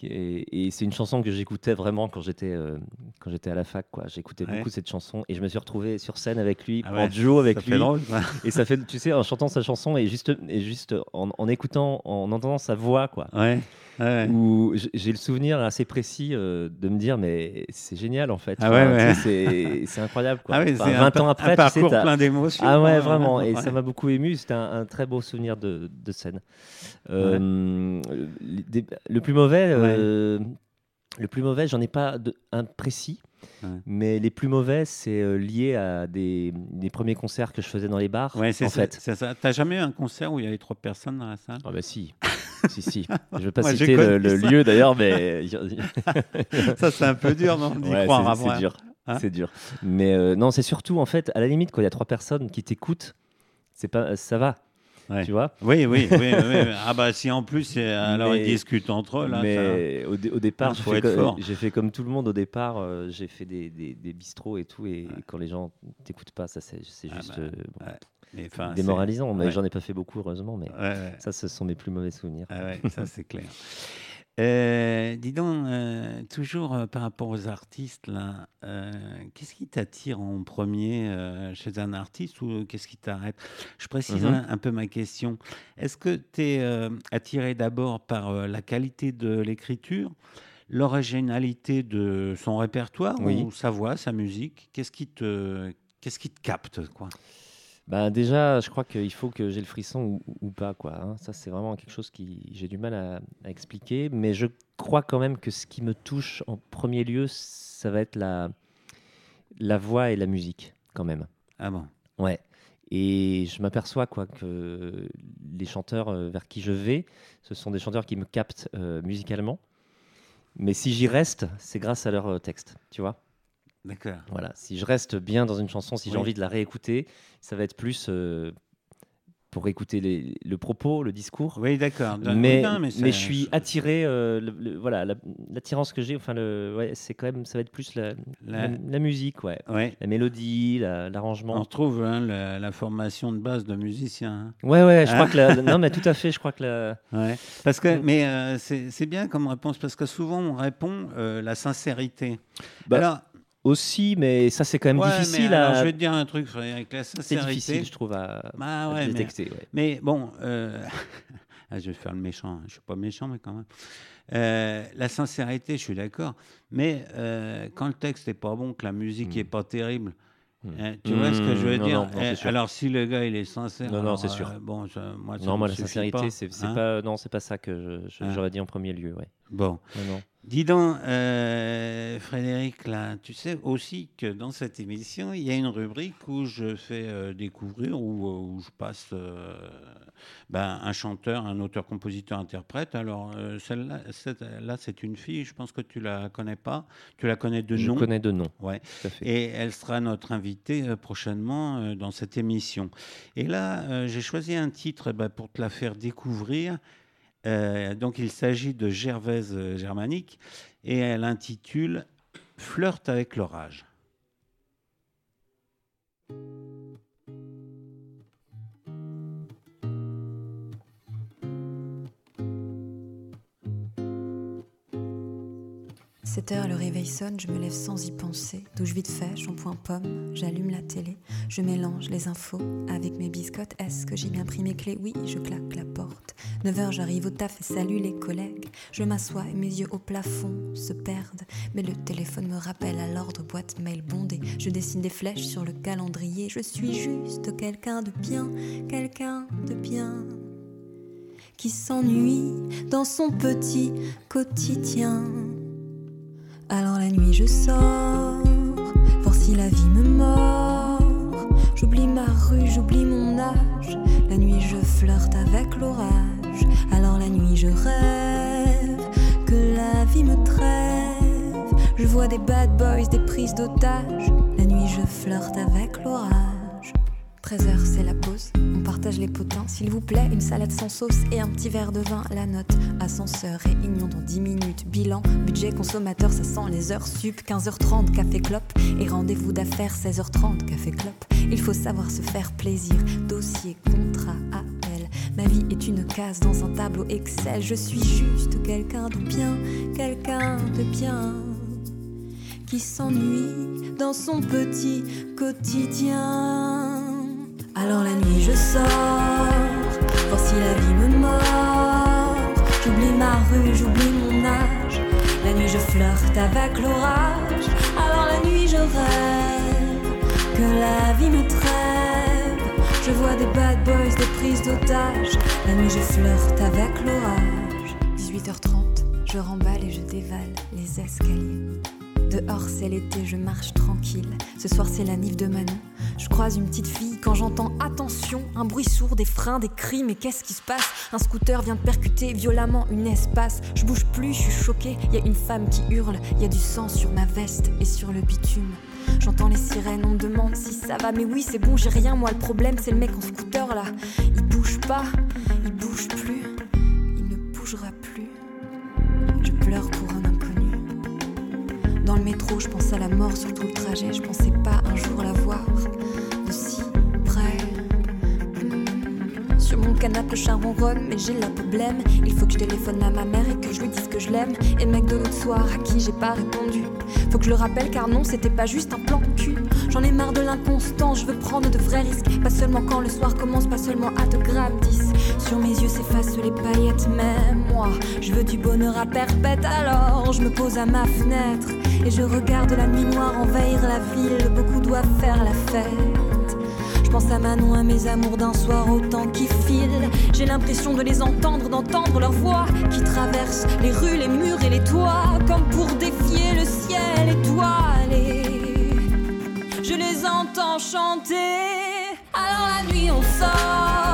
Et c'est une chanson que j'écoutais vraiment quand j'étais euh, quand j'étais à la fac. quoi. J'écoutais Ouais. beaucoup cette chanson et je me suis retrouvé sur scène avec lui, Ah en duo avec ça lui. fait drôle. quoi. Et ça fait, tu sais, en chantant sa chanson et juste, et juste en, en écoutant, en entendant sa voix, quoi. Ouais. Ouais. Où j'ai le souvenir assez précis euh, de me dire, mais c'est génial en fait. Ah ouais, ouais. C'est incroyable, quoi. Ah oui, Enfin, c'est 20 un, pa- ans un après, tu sais, parcours plein d'émotions. ah ouais, quoi. vraiment. Et ça m'a beaucoup ému. C'était un, un très beau souvenir de, de scène. Euh, le plus mauvais, euh, le plus mauvais, j'en ai pas de, un précis. Ouais. Mais les plus mauvais, c'est euh, lié à des, des premiers concerts que je faisais dans les bars. Ouais, c'est en ça. fait. c'est ça. T'as jamais eu un concert où il y avait trop de personnes dans la salle? Ah bah si, si, si. Je vais pas Moi, j'ai citer le, ça. lieu d'ailleurs, mais Ça, c'est un peu dur, non d'y Ouais, croire c'est- c'est dur. Hein c'est dur. Mais euh, non, c'est surtout en fait, à la limite, quand il y a trois personnes qui t'écoutent, c'est pas, ça va, Ouais. tu vois. Oui, oui, oui, oui. Ah bah si en plus, alors Mais- ils discutent entre eux là. mais au, dé- au départ, j'ai faut fait, être co- fort. j'ai fait comme tout le monde au départ. euh, j'ai fait des, des, des bistrots et tout, et quand les gens t'écoutent pas, ça c'est Ah juste bah, euh, bon, ça- mais, démoralisant. Mais ouais. j'en ai pas fait beaucoup, heureusement. Mais Ouais, ça, ce sont mes plus mauvais souvenirs. Ah ça c'est clair. Euh, dis donc, euh, toujours euh, par rapport aux artistes, là, euh, qu'est-ce qui t'attire en premier chez un artiste ou qu'est-ce qui t'arrête? Je précise Mhm. un, un peu ma question. Est-ce que tu es attiré d'abord par la qualité de l'écriture, l'originalité de son répertoire Oui. ou sa voix, sa musique? Qu'est-ce qui te, qu'est-ce qui te capte quoi? Bah déjà, je crois qu'il faut que j'ai le frisson ou, ou pas, quoi. hein. Ça, c'est vraiment quelque chose qui j'ai du mal à, à expliquer. Mais je crois quand même que ce qui me touche en premier lieu, ça va être la, la voix et la musique, quand même. Ah bon? Ouais. Et je m'aperçois quoi que les chanteurs euh, vers qui je vais, ce sont des chanteurs qui me captent euh, musicalement. Mais si j'y reste, c'est grâce à leur euh, texte, tu vois. D'accord. Voilà, si je reste bien dans une chanson, si j'ai envie de la réécouter, ça va être plus euh, pour écouter les- le propos, le discours. Oui, d'accord. Mais, non, mais, ça- je suis attiré, euh, le- le- voilà, la- l'attirance que j'ai, enfin, le, ouais, c'est quand même, ça va être plus la, La- musique, ouais. Ouais. La mélodie, la- On l'arrangement. retrouve hein, la, formation de base de musicien. hein. Ouais, ouais, je Hein? crois que la, non, mais tout à fait, je crois que la, Ouais. Parce que, mais euh, c'est c'est bien comme réponse parce que souvent on répond euh, la sincérité. Bah, alors, aussi, mais ça c'est quand même ouais, mais difficile alors, à, je vais te dire un truc, Frédéric. La c'est sincérité. difficile, je trouve, à, Bah à ouais, mais, détecter. ouais. mais bon, euh, ah, je vais faire le méchant. hein. Je suis pas méchant, mais quand même. Euh, la sincérité, je suis d'accord. Mais euh, quand le texte est pas bon, que la musique Mm. est pas terrible. Mm. hein, tu vois ce que je veux Mm, non, dire? non, non, c'est Eh. Alors si le gars il est sincère, Non, non, c'est sûr. euh, bon, moi, Non, moi la sincérité, c'est c'est hein. pas, non, c'est pas ça que je- je- Hein. j'aurais dit en premier lieu, ouais. Bon, Non, non. Dis donc, euh, Frédéric, là, tu sais aussi que dans cette émission, il y a une rubrique où je fais euh, découvrir, où, euh, où je passe euh, ben, un chanteur, un auteur, compositeur, interprète. Alors, celle-là, là, c'est une fille, je pense que tu la connais pas. Tu la connais de je nom. connais de nom, Ouais. tout à fait. Et elle sera notre invitée prochainement dans cette émission. Et là, j'ai choisi un titre bah, pour te la faire découvrir. Euh, donc, il s'agit de Gervaise euh, Germanique et elle intitule Flirte avec l'orage. « 7 heures, le réveil sonne, je me lève sans y penser. Douche vite fait, shampoing pomme, j'allume la télé. Je mélange les infos avec mes biscottes. Est-ce que j'ai bien pris mes clés? Oui, je claque la porte. 9 heures, j'arrive au taf et salue les collègues. Je m'assois et mes yeux au plafond se perdent. Mais le téléphone me rappelle à l'ordre, boîte mail bondée. Je dessine des flèches sur le calendrier. Je suis juste quelqu'un de bien, quelqu'un de bien qui s'ennuie dans son petit quotidien. Alors la nuit je sors, voir la vie me mord. J'oublie ma rue, j'oublie mon âge. La nuit je flirte avec l'orage. Alors la nuit je rêve que la vie me trêve. Je vois des bad boys, des prises d'otages. La nuit je flirte avec l'orage. 13h, c'est la pause. On partage les potins. S'il vous plaît, une salade sans sauce et un petit verre de vin. La note, ascenseur, réunion dans 10 minutes. Bilan, budget consommateur, ça sent les heures sup. 15h30, café clope. Et rendez-vous d'affaires, 16h30, café clope. Il faut savoir se faire plaisir. Dossier, contrat, appel. Ma vie est une case dans un tableau Excel. Je suis juste quelqu'un de bien, quelqu'un de bien qui s'ennuie dans son petit quotidien. Alors la nuit je sors, voir si la vie me mord. J'oublie ma rue, j'oublie mon âge. La nuit je flirte avec l'orage. Alors la nuit je rêve que la vie me trêve. Je vois des bad boys, des prises d'otages. La nuit je flirte avec l'orage. 18h30, je remballe et je dévale les escaliers. Dehors c'est l'été, je marche tranquille. Ce soir c'est la nif de Manon. Je croise une petite fille quand j'entends attention, un bruit sourd, des freins, des cris, mais qu'est-ce qui se passe? Un scooter vient de percuter violemment une espace. Je bouge plus, je suis choquée. Y a une femme qui hurle, y a du sang sur ma veste et sur le bitume. J'entends les sirènes, on me demande si ça va, mais oui c'est bon, j'ai rien. Moi le problème c'est le mec en scooter là. Il bouge pas, il bouge plus, il ne bougera plus. Je pleure pour un inconnu. Dans le métro, je pense à la mort sur tout le trajet. Je pensais pas un jour la voir Sur mon canapé, le charbon ronne, mais j'ai la problème. Il faut que je téléphone à ma mère et que je lui dise que je l'aime. Et mec de l'autre soir à qui j'ai pas répondu. Faut que je le rappelle car non, c'était pas juste un plan cul. J'en ai marre de l'inconstant, je veux prendre de vrais risques. Pas seulement quand le soir commence, pas seulement à 2 grammes 10. Sur mes yeux s'effacent les paillettes, mais moi, je veux du bonheur à perpète. Alors je me pose à ma fenêtre et je regarde la nuit noire envahir la ville. Beaucoup doivent faire la fête. Je pense à Manon, à mes amours d'un soir au temps qui file. J'ai l'impression de les entendre, d'entendre leur voix qui traverse les rues, les murs et les toits, comme pour défier le ciel étoilé. Je les entends chanter. Alors la nuit on sort,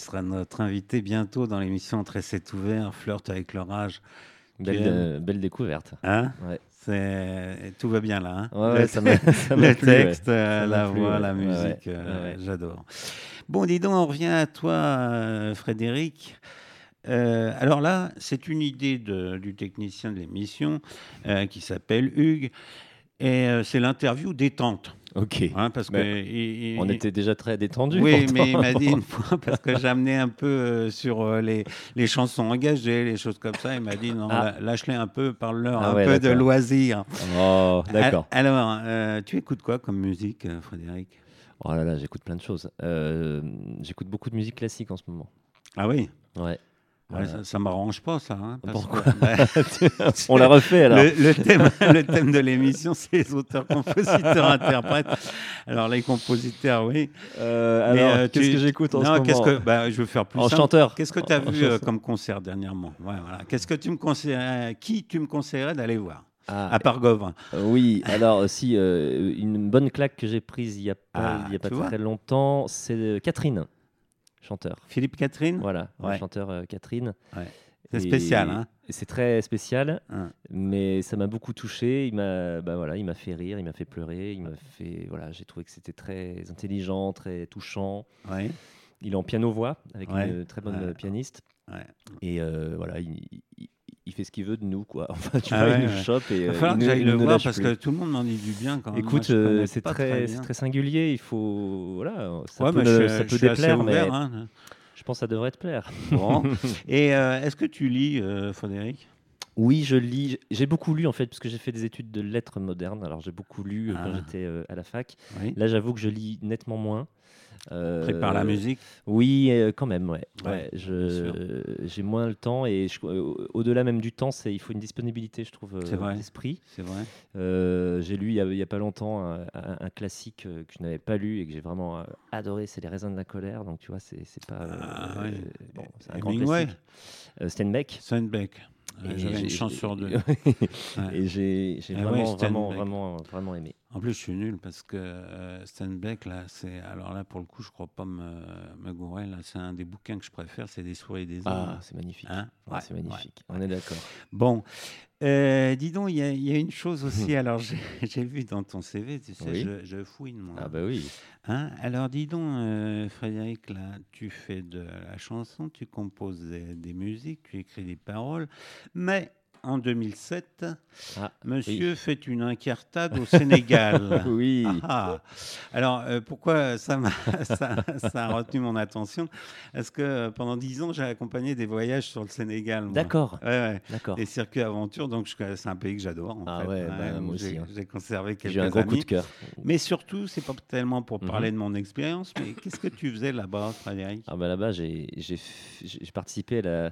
sera notre invité bientôt dans l'émission Très c'est ouvert, Flirt avec l'orage. Belle, euh, belle découverte. Hein Ouais. C'est tout va bien là. hein Ouais, Le ça ça plu, texte, euh, la voix, la musique, euh, j'adore. Bon, dis donc, on revient à toi, Frédéric. Euh, alors là, c'est une idée de- du technicien de l'émission euh, qui s'appelle Hugues. Et euh, c'est l'interview détente. Ok. hein, parce Mais que il- il- On était déjà très détendus. oui, pourtant. mais il m'a dit une fois, parce que amené un peu euh, sur euh, les, les chansons engagées, les choses comme ça, il m'a dit non, Ah. lâche-les un peu, parle-leur Ah un ouais, peu de loisirs. Oh, d'accord. Al- Alors, euh, tu écoutes quoi comme musique, Frédéric? Oh là là, j'écoute plein de choses. J'écoute beaucoup de musique classique en ce moment. Ah oui? Ouais. Ouais, Voilà. ça, ça m'arrange pas, ça. hein, parce Pourquoi que, bah, On l'a refait alors. le, le thème, le thème de l'émission, c'est les auteurs, compositeurs, interprètes. Alors, les compositeurs, oui. Euh, alors, euh, qu'est-ce tu- que j'écoute en non, ce qu'est-ce moment que, bah, Je veux faire plus En simple. chanteur. Qu'est-ce que tu as En vu euh, comme concert dernièrement? Ouais, voilà. Qu'est-ce que tu me conseillerais Qui tu me conseillerais d'aller voir Ah, À part Gauvin? euh, oui, alors aussi, euh, une bonne claque que j'ai prise il n'y a pas, Ah, il y a pas vois très longtemps, c'est Catherine, chanteur. Philippe Catherine Voilà, Ouais. chanteur euh, Catherine. C'est spécial. Hein C'est très spécial, Hein. mais ça m'a beaucoup touché. Il m'a, bah voilà, il m'a fait rire, il m'a fait pleurer, il m'a fait, voilà, j'ai trouvé que c'était très intelligent, très touchant. ouais. Il est en piano voix avec une très bonne pianiste. Et euh, voilà, il, il- il fait ce qu'il veut de nous, quoi. Enfin, tu Ah vois, ouais, il nous ouais. chope et Il va euh, falloir que j'aille il le voir parce plus. que tout le monde m'en dit du bien quand même. Écoute, euh, c'est très, c'est bien. très singulier. Il faut, voilà, ça Ouais, peut, je, ça je peut déplaire, mais hein. je pense que ça devrait te plaire. Bon. Et euh, est-ce que tu lis, euh, Frédéric? Oui, je lis. J'ai beaucoup lu en fait, puisque j'ai fait des études de lettres modernes. Alors j'ai beaucoup lu euh, Ah. quand j'étais à la fac. Oui. Là, j'avoue que je lis nettement moins. Euh, Pris par la musique Oui, euh, quand même, ouais. Ouais, j'ai moins le temps et euh, au-delà même du temps, il faut une disponibilité, je trouve, euh, C'est vrai. d'esprit. C'est vrai. J'ai lu il y, a, pas longtemps un, un- un classique que je n'avais pas lu et que j'ai vraiment adoré, c'est Les raisins de la colère. Donc tu vois, c'est c'est pas. Ah, ouais. bon, c'est un grand Hemingway classique. Euh, Steinbeck. Steinbeck. Et J'avais une chance sur deux. Ouais. et j'ai Ah ouais, vraiment, vraiment, vraiment, vraiment aimé. En plus, je suis nul parce que euh, Steinbeck, là, c'est. Alors là, pour le coup, je crois pas me, me gourer. Là, c'est un des bouquins que je préfère, c'est Des souris et des hommes. Ah, c'est magnifique. Hein? Ouais, c'est magnifique. ouais, On est d'accord. Bon, euh, dis donc, il y, a- il y a une chose aussi. alors, j'ai j'ai vu dans ton CV, tu sais, Oui. je, je fouine, moi. Ah bah oui. Hein? Alors, dis donc, euh, Frédéric, là, tu fais de la chanson, tu composes des, des musiques, tu écris des paroles, mais en 2007, Ah, monsieur fait une incartade au Sénégal. oui. Ah, ah. Alors, euh, pourquoi ça, m'a- ça, ça a retenu mon attention? Parce que euh, pendant dix ans, j'ai accompagné des voyages sur le Sénégal. moi. D'accord. Ouais, ouais. D'accord. Des circuits aventure, donc je- c'est un pays que j'adore. en Ah fait. ouais, bah, moi j'ai- aussi, hein. J'ai conservé quelques J'ai un gros amis. coup de cœur. Mais surtout, c'est pas tellement pour Mhm. parler de mon expérience, mais qu'est-ce que tu faisais là-bas, Frédéric? Ah bah là-bas, j'ai- j'ai participé à la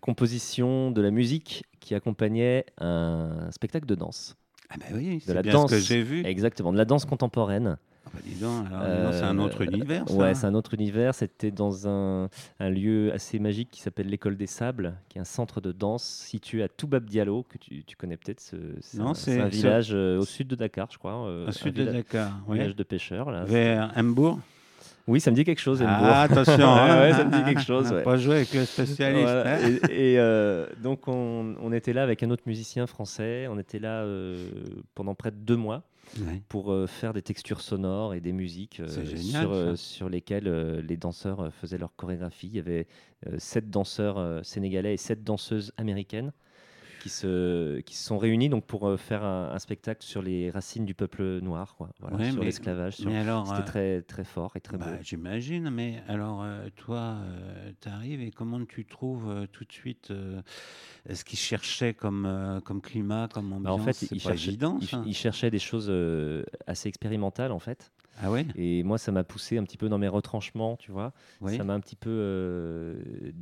composition de la musique qui accompagnait un spectacle de danse. Ah bah oui, c'est la bien danse. ce que j'ai vu. Exactement, de la danse contemporaine. Ah bah dis donc, alors, c'est un Euh, autre univers, ça. Ouais, c'est un autre univers. C'était dans un, un lieu assez magique qui s'appelle l'École des Sables, qui est un centre de danse situé à Toubab Diallo, que tu, tu connais peut-être. ce- C'est Non, un, c'est- c'est un village euh, au sud de Dakar, je crois. euh, Au sud de Dakar, oui. Village de pêcheurs. Là. Vers Hambourg Oui, ça me dit quelque chose. Ah, attention, hein. ouais, ça me dit quelque chose, ouais. Pas jouer avec le spécialiste. Voilà. hein. Et, et, euh, donc on, on était là avec un autre musicien français. On était là euh, pendant près de deux mois Ouais. pour euh, faire des textures sonores et des musiques euh, génial, sur, euh, lesquelles les danseurs faisaient leur chorégraphie. Il y avait sept danseurs sénégalais et sept danseuses américaines qui se, qui se sont réunis donc pour euh, faire un, un spectacle sur les racines du peuple noir, quoi. Voilà, Ouais, sur l'esclavage. sur- C'était euh, très, très fort et très beau. bah, j'imagine, mais alors euh, toi, tu arrives et comment tu trouves tout de suite ce qu'ils cherchaient comme, comme climat, comme ambiance Bah, en fait, c'est il pas cherchait, évident, il- ça. il cherchait des choses assez expérimentales en fait. Ah ouais? Et moi, ça m'a poussé un petit peu dans mes retranchements, tu vois. Oui. Ça m'a un petit peu euh,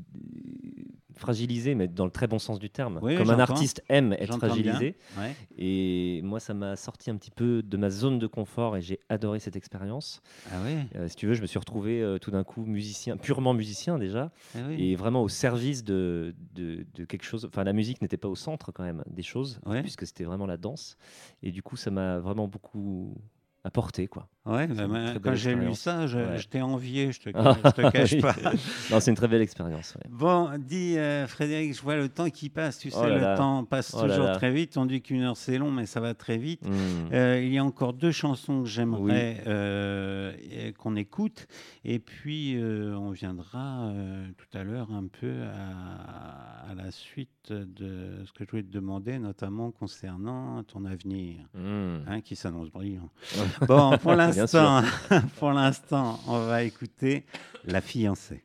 fragilisé, mais dans le très bon sens du terme. Oui, Comme un artiste aime être fragilisé. Ouais. Et moi, ça m'a sorti un petit peu de ma zone de confort et j'ai adoré cette expérience. Ah ouais? Euh, si tu veux, je me suis retrouvé euh, tout d'un coup musicien, purement musicien déjà, Ah oui. et vraiment au service de, de, de quelque chose. Enfin, la musique n'était pas au centre quand même des choses, Ouais. puisque c'était vraiment la danse. Et du coup, ça m'a vraiment beaucoup apporté, quoi. Ouais, bah, bah, très quand j'ai lu ça, je, Ouais. je t'ai envié, je te, je te cache oui. pas. non, c'est une très belle expérience. ouais. Bon, dis euh, Frédéric, je vois le temps qui passe. Tu sais, Oh là le là. temps passe Oh toujours là. très vite. On dit qu'une heure c'est long, mais ça va très vite. Hmm. Euh, il y a encore deux chansons que j'aimerais euh, qu'on écoute. Et puis, on viendra tout à l'heure un peu à, à la suite de ce que je voulais te demander, notamment concernant ton avenir, Hmm. hein, qui s'annonce brillant. Bon, pour Bien l'instant, pour l'instant, on va écouter La fiancée.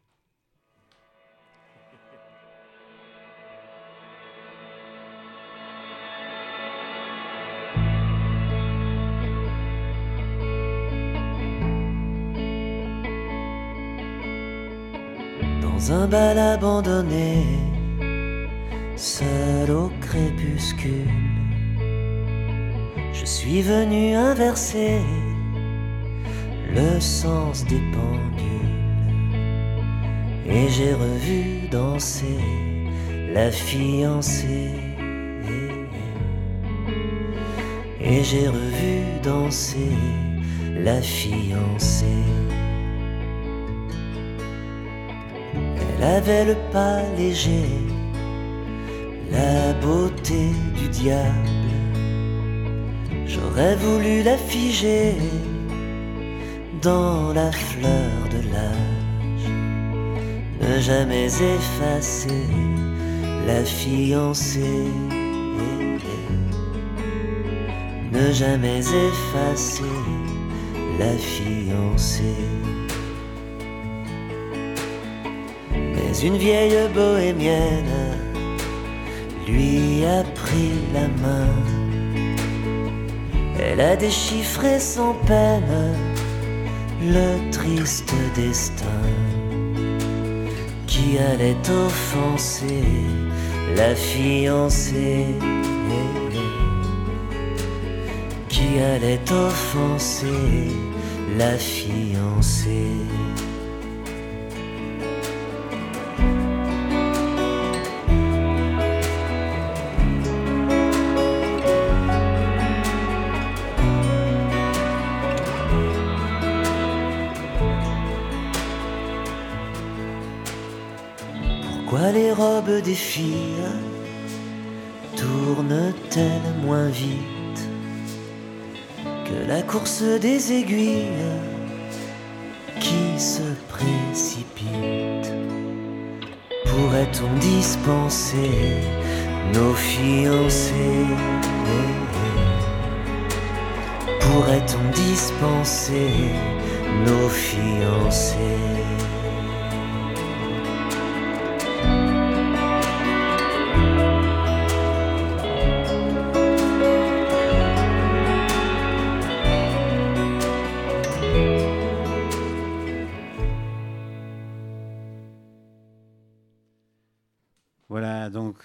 Dans un bal abandonné, seul au crépuscule, je suis venu inverser le sens des pendules et j'ai revu danser la fiancée. Et j'ai revu danser la fiancée. Elle avait le pas léger, la beauté du diable. J'aurais voulu la figer dans la fleur de l'âge, ne jamais effacer la fiancée, ne jamais effacer la fiancée. Mais une vieille bohémienne lui a pris la main. Elle a déchiffré sans peine le triste destin qui allait offenser la fiancée. Qui allait offenser la fiancée. Les robes des filles tournent-elles moins vite que la course des aiguilles qui se précipite Pourrait-on dispenser nos fiancés? Pourrait-on dispenser nos fiancés?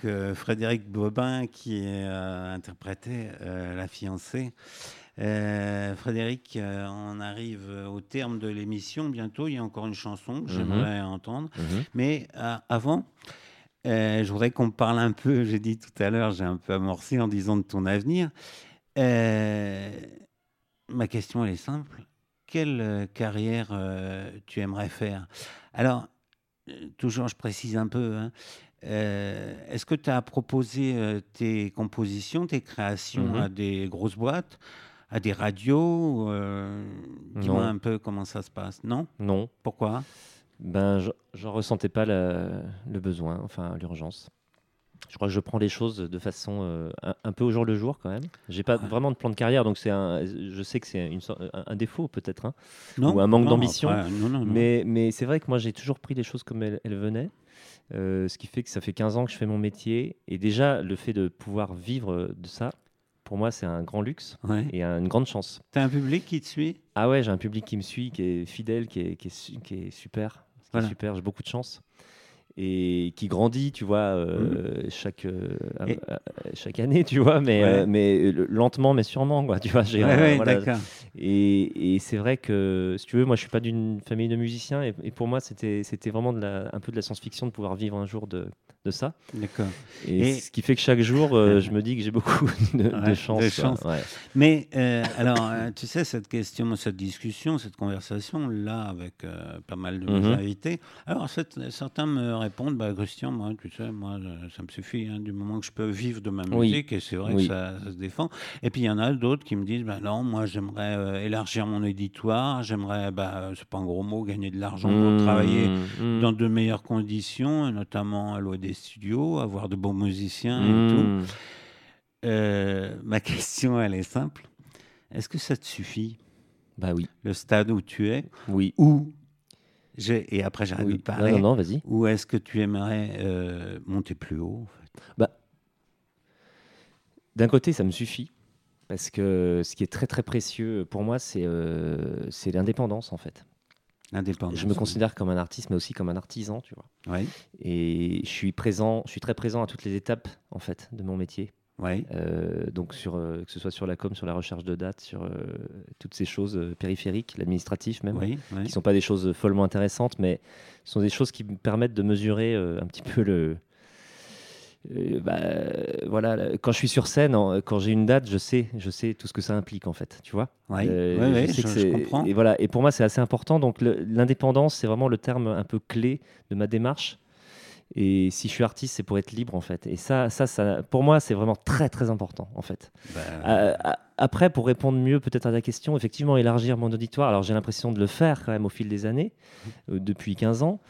Euh, Frédéric Bobin qui a interprété euh, La fiancée. Euh, Frédéric, euh, on arrive au terme de l'émission bientôt. Il y a encore une chanson que j'aimerais entendre. Mhm. Mais euh, avant, euh, je voudrais qu'on parle un peu, j'ai dit tout à l'heure, j'ai un peu amorcé en disant de ton avenir. Euh, ma question, elle est simple. Quelle euh, carrière euh, tu aimerais faire? Alors, euh, toujours, je précise un peu, hein, euh, est-ce que tu as proposé euh, tes compositions, tes créations Mhm. à des grosses boîtes, à des radios euh, Dis-moi un peu comment ça se passe. Non? Non, Pourquoi? Ben, je j'en ressentais pas la- le besoin, enfin l'urgence. Je crois que je prends les choses de façon euh, un, un peu au jour le jour quand même. J'ai pas Ouais. vraiment de plan de carrière, donc c'est un, je sais que c'est un, un défaut peut-être. hein. Ou un manque d'ambition. Mais, mais c'est vrai que moi j'ai toujours pris les choses comme elles, elles venaient. Euh, ce qui fait que ça fait 15 ans que je fais mon métier. Et déjà, le fait de pouvoir vivre de ça, pour moi, c'est un grand luxe Ouais. et une grande chance. T'as un public qui te suit? Ah ouais, j'ai un public qui me suit, qui est fidèle, qui est, qui est, qui est super. qui est super, j'ai beaucoup de chance. Et qui grandit, tu vois, euh, chaque, euh, Mmh. Et- euh, chaque année, tu vois, mais, Ouais. euh, mais lentement, mais sûrement, quoi, tu vois. Ouais, voilà. Et, et c'est vrai que, si tu veux, moi je suis pas d'une famille de musiciens et, et pour moi c'était c'était vraiment de la, un peu de la science-fiction de pouvoir vivre un jour de, de ça. D'accord. Et, ce qui fait que chaque jour, je me dis que j'ai beaucoup de, de chance. de chance. Ouais. Mais alors, tu sais, cette question, cette discussion, cette conversation, là, avec pas mal de mes Mhm. invités, alors certains me répondent, bah, Christian, moi, tu sais, moi, euh, ça me suffit, hein, du moment que je peux vivre de ma Oui. musique, et c'est vrai Oui. que ça, ça se défend. Et puis, il y en a d'autres qui me disent, bah, non, moi, j'aimerais euh, élargir mon éditoire, j'aimerais, bah, c'est pas un gros mot, gagner de l'argent pour Mmh, travailler mmh, dans de meilleures conditions, notamment louer des studios, avoir de bons musiciens et tout. mmh. Euh, ma question, elle est simple. Est-ce que ça te suffit, Bah oui, le stade où tu es, oui. ou et après j'arrête oui. de parler, non, non, vas-y. ou est-ce que tu aimerais euh, monter plus haut en fait? D'un côté, ça me suffit. Parce que ce qui est très très précieux pour moi, c'est euh, c'est l'indépendance en fait. Je me considère comme un artiste, mais aussi comme un artisan, tu vois. Et je suis présent, je suis très présent à toutes les étapes en fait de mon métier. Oui, Euh, donc sur, euh, que ce soit sur la com, sur la recherche de dates, sur euh, toutes ces choses périphériques, l'administratif même, oui, qui sont pas des choses follement intéressantes, mais ce sont des choses qui me permettent de mesurer un petit peu le. bah, voilà, quand je suis sur scène, en- quand j'ai une date, je sais, je sais tout ce que ça implique en fait, tu vois. Oui, oui, oui, sais je- je comprends. Et voilà, et pour moi c'est assez important. Donc l'indépendance, c'est vraiment le terme un peu clé de ma démarche. Et si je suis artiste, c'est pour être libre en fait. Et ça, ça, ça pour moi, c'est vraiment très très important en fait. Bah, Euh, a- après, pour répondre mieux peut-être à ta question, effectivement, élargir mon auditoire. Alors, j'ai l'impression de le faire quand même au fil des années, euh, depuis 15 ans.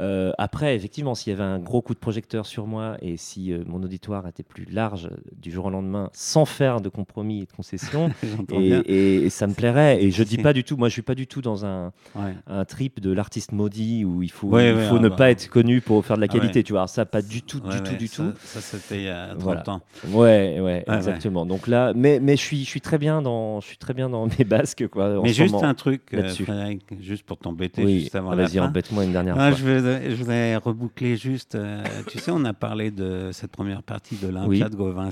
Euh, après, effectivement, s'il y avait un gros coup de projecteur sur moi et si euh, mon auditoire était plus large du jour au lendemain, sans faire de compromis et de concessions, et, bien. et- et ça me plairait. Et je dis pas du tout, moi, je suis pas du tout dans un, Ouais. un trip de l'artiste maudit où il faut, Ouais, il ouais, faut ah ne bah. pas être connu pour faire de la Ah qualité. Tu vois, Alors ça, pas du tout, du tout, du ça- tout. Ça, c'était il y a 30 Voilà. ans. Ouais, ouais, exactement. Donc là, mais, mais je suis, suis très bien dans, je suis très bien dans mes basques, quoi. en Mais juste moment. un truc, euh. Frédéric, juste pour t'embêter, Oui, juste avant ah, vas-y, embête-moi une dernière Ah, fois. je, je voudrais reboucler juste. euh, tu sais, on a parlé de cette première partie de l'Olympia Oui. de Gauvin.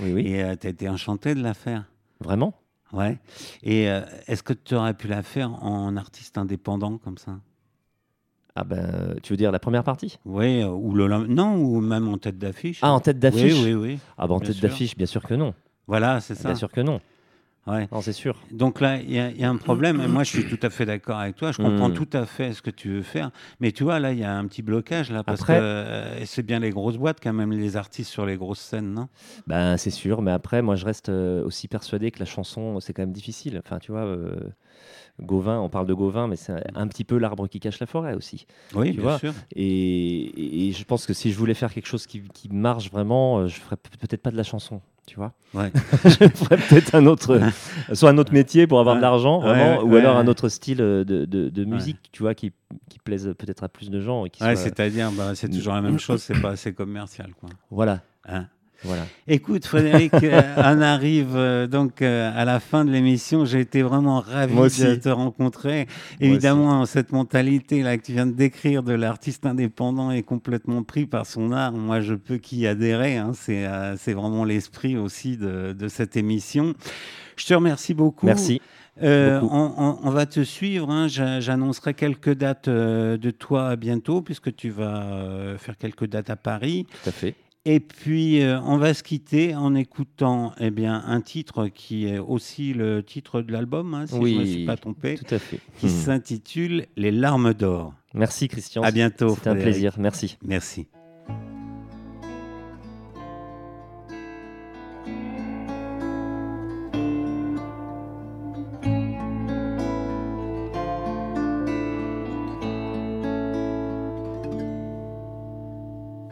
Oui, oui. Et tu as été enchanté de la faire. Vraiment? Ouais. Et euh, est-ce que tu aurais pu la faire en artiste indépendant comme ça? Ah ben, tu veux dire la première partie? Oui, euh, ou le non, ou même en tête d'affiche. Ah, en tête d'affiche? Oui, oui, oui. Ah ben, en tête d'affiche, bien sûr que non. Voilà, c'est ça. Bien sûr que non. Ouais. Non, c'est sûr. Donc là, il y, a- il y a un problème. Et moi, je suis tout à fait d'accord avec toi. Je comprends Mm. tout à fait ce que tu veux faire. Mais tu vois, là, il y a un petit blocage là, parce Après- que euh, c'est bien les grosses boîtes quand même, les artistes sur les grosses scènes, non? Ben, c'est sûr. Mais après, moi, je reste euh, aussi persuadé que la chanson, c'est quand même difficile. Enfin, tu vois, euh, Gauvin, on parle de Gauvin, mais c'est un, un petit peu l'arbre qui cache la forêt aussi. Oui, Tu bien vois, sûr. Et, je pense que si je voulais faire quelque chose qui, qui marche vraiment, euh, je ferais peut- peut-être pas de la chanson. Tu vois Ouais. je ferais peut-être un autre, soit un autre métier pour avoir de l'argent, Ouais, vraiment, ou alors un autre style de, de- de musique, tu vois, qui, qui plaise peut-être à plus de gens. Et qui Ouais, soit- c'est-à-dire, bah, c'est toujours la même chose, c'est pas assez commercial, quoi. Voilà, Hein voilà. Écoute, Frédéric, euh, on arrive euh, donc euh, à la fin de l'émission. J'ai été vraiment ravi de te rencontrer. Évidemment, cette mentalité là que tu viens de décrire de l'artiste indépendant et complètement pris par son art, moi, je peux qu'y adhérer. hein. C'est euh, vraiment l'esprit aussi de, de cette émission. Je te remercie beaucoup. Merci. Euh, on, on- on va te suivre. hein. J'a- J'annoncerai quelques dates euh, de toi bientôt, puisque tu vas euh, faire quelques dates à Paris. Tout à fait. Et puis, euh, on va se quitter en écoutant eh bien, un titre qui est aussi le titre de l'album, hein, si je ne me suis pas trompé, Tout à fait. qui Hmm. s'intitule Les larmes d'or. Merci Christian. À bientôt. C'était un plaisir. Merci. Merci.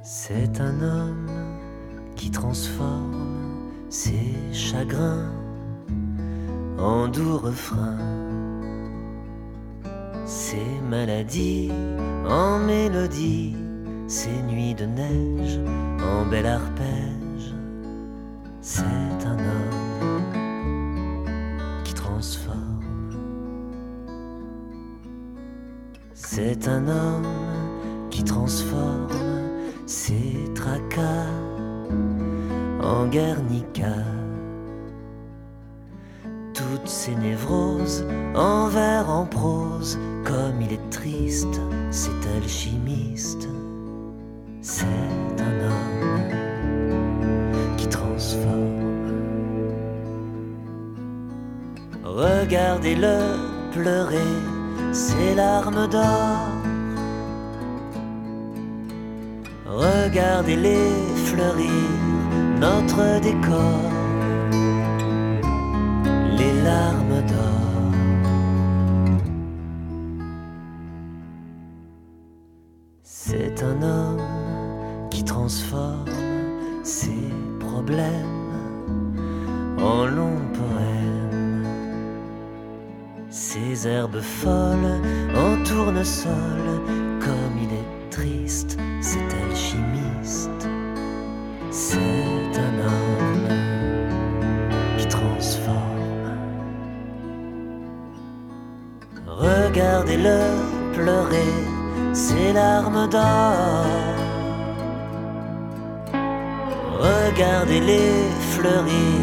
C'est un homme transforme ses chagrins en doux refrains, ses maladies en mélodie, ses nuits de neige en bel arpège. C'est un homme qui transforme. C'est un homme qui transforme ses tracas en Guernica. Tout toutes ces névroses en vers, en prose, comme il est triste, cet alchimiste. C'est un homme qui transforme. Regardez-le pleurer ses larmes d'or. Regardez-les fleurir notre décor les larmes d'or. C'est un homme qui transforme ses problèmes en longs poèmes. Ses herbes folles en tournesol, Regardez-les fleurir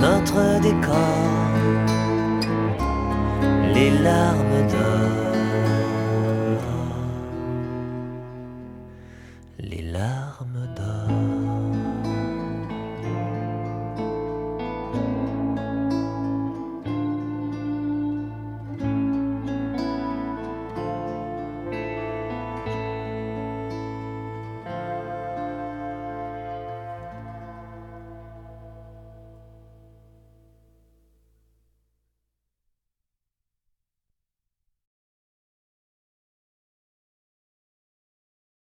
notre décor. Les larmes d'or.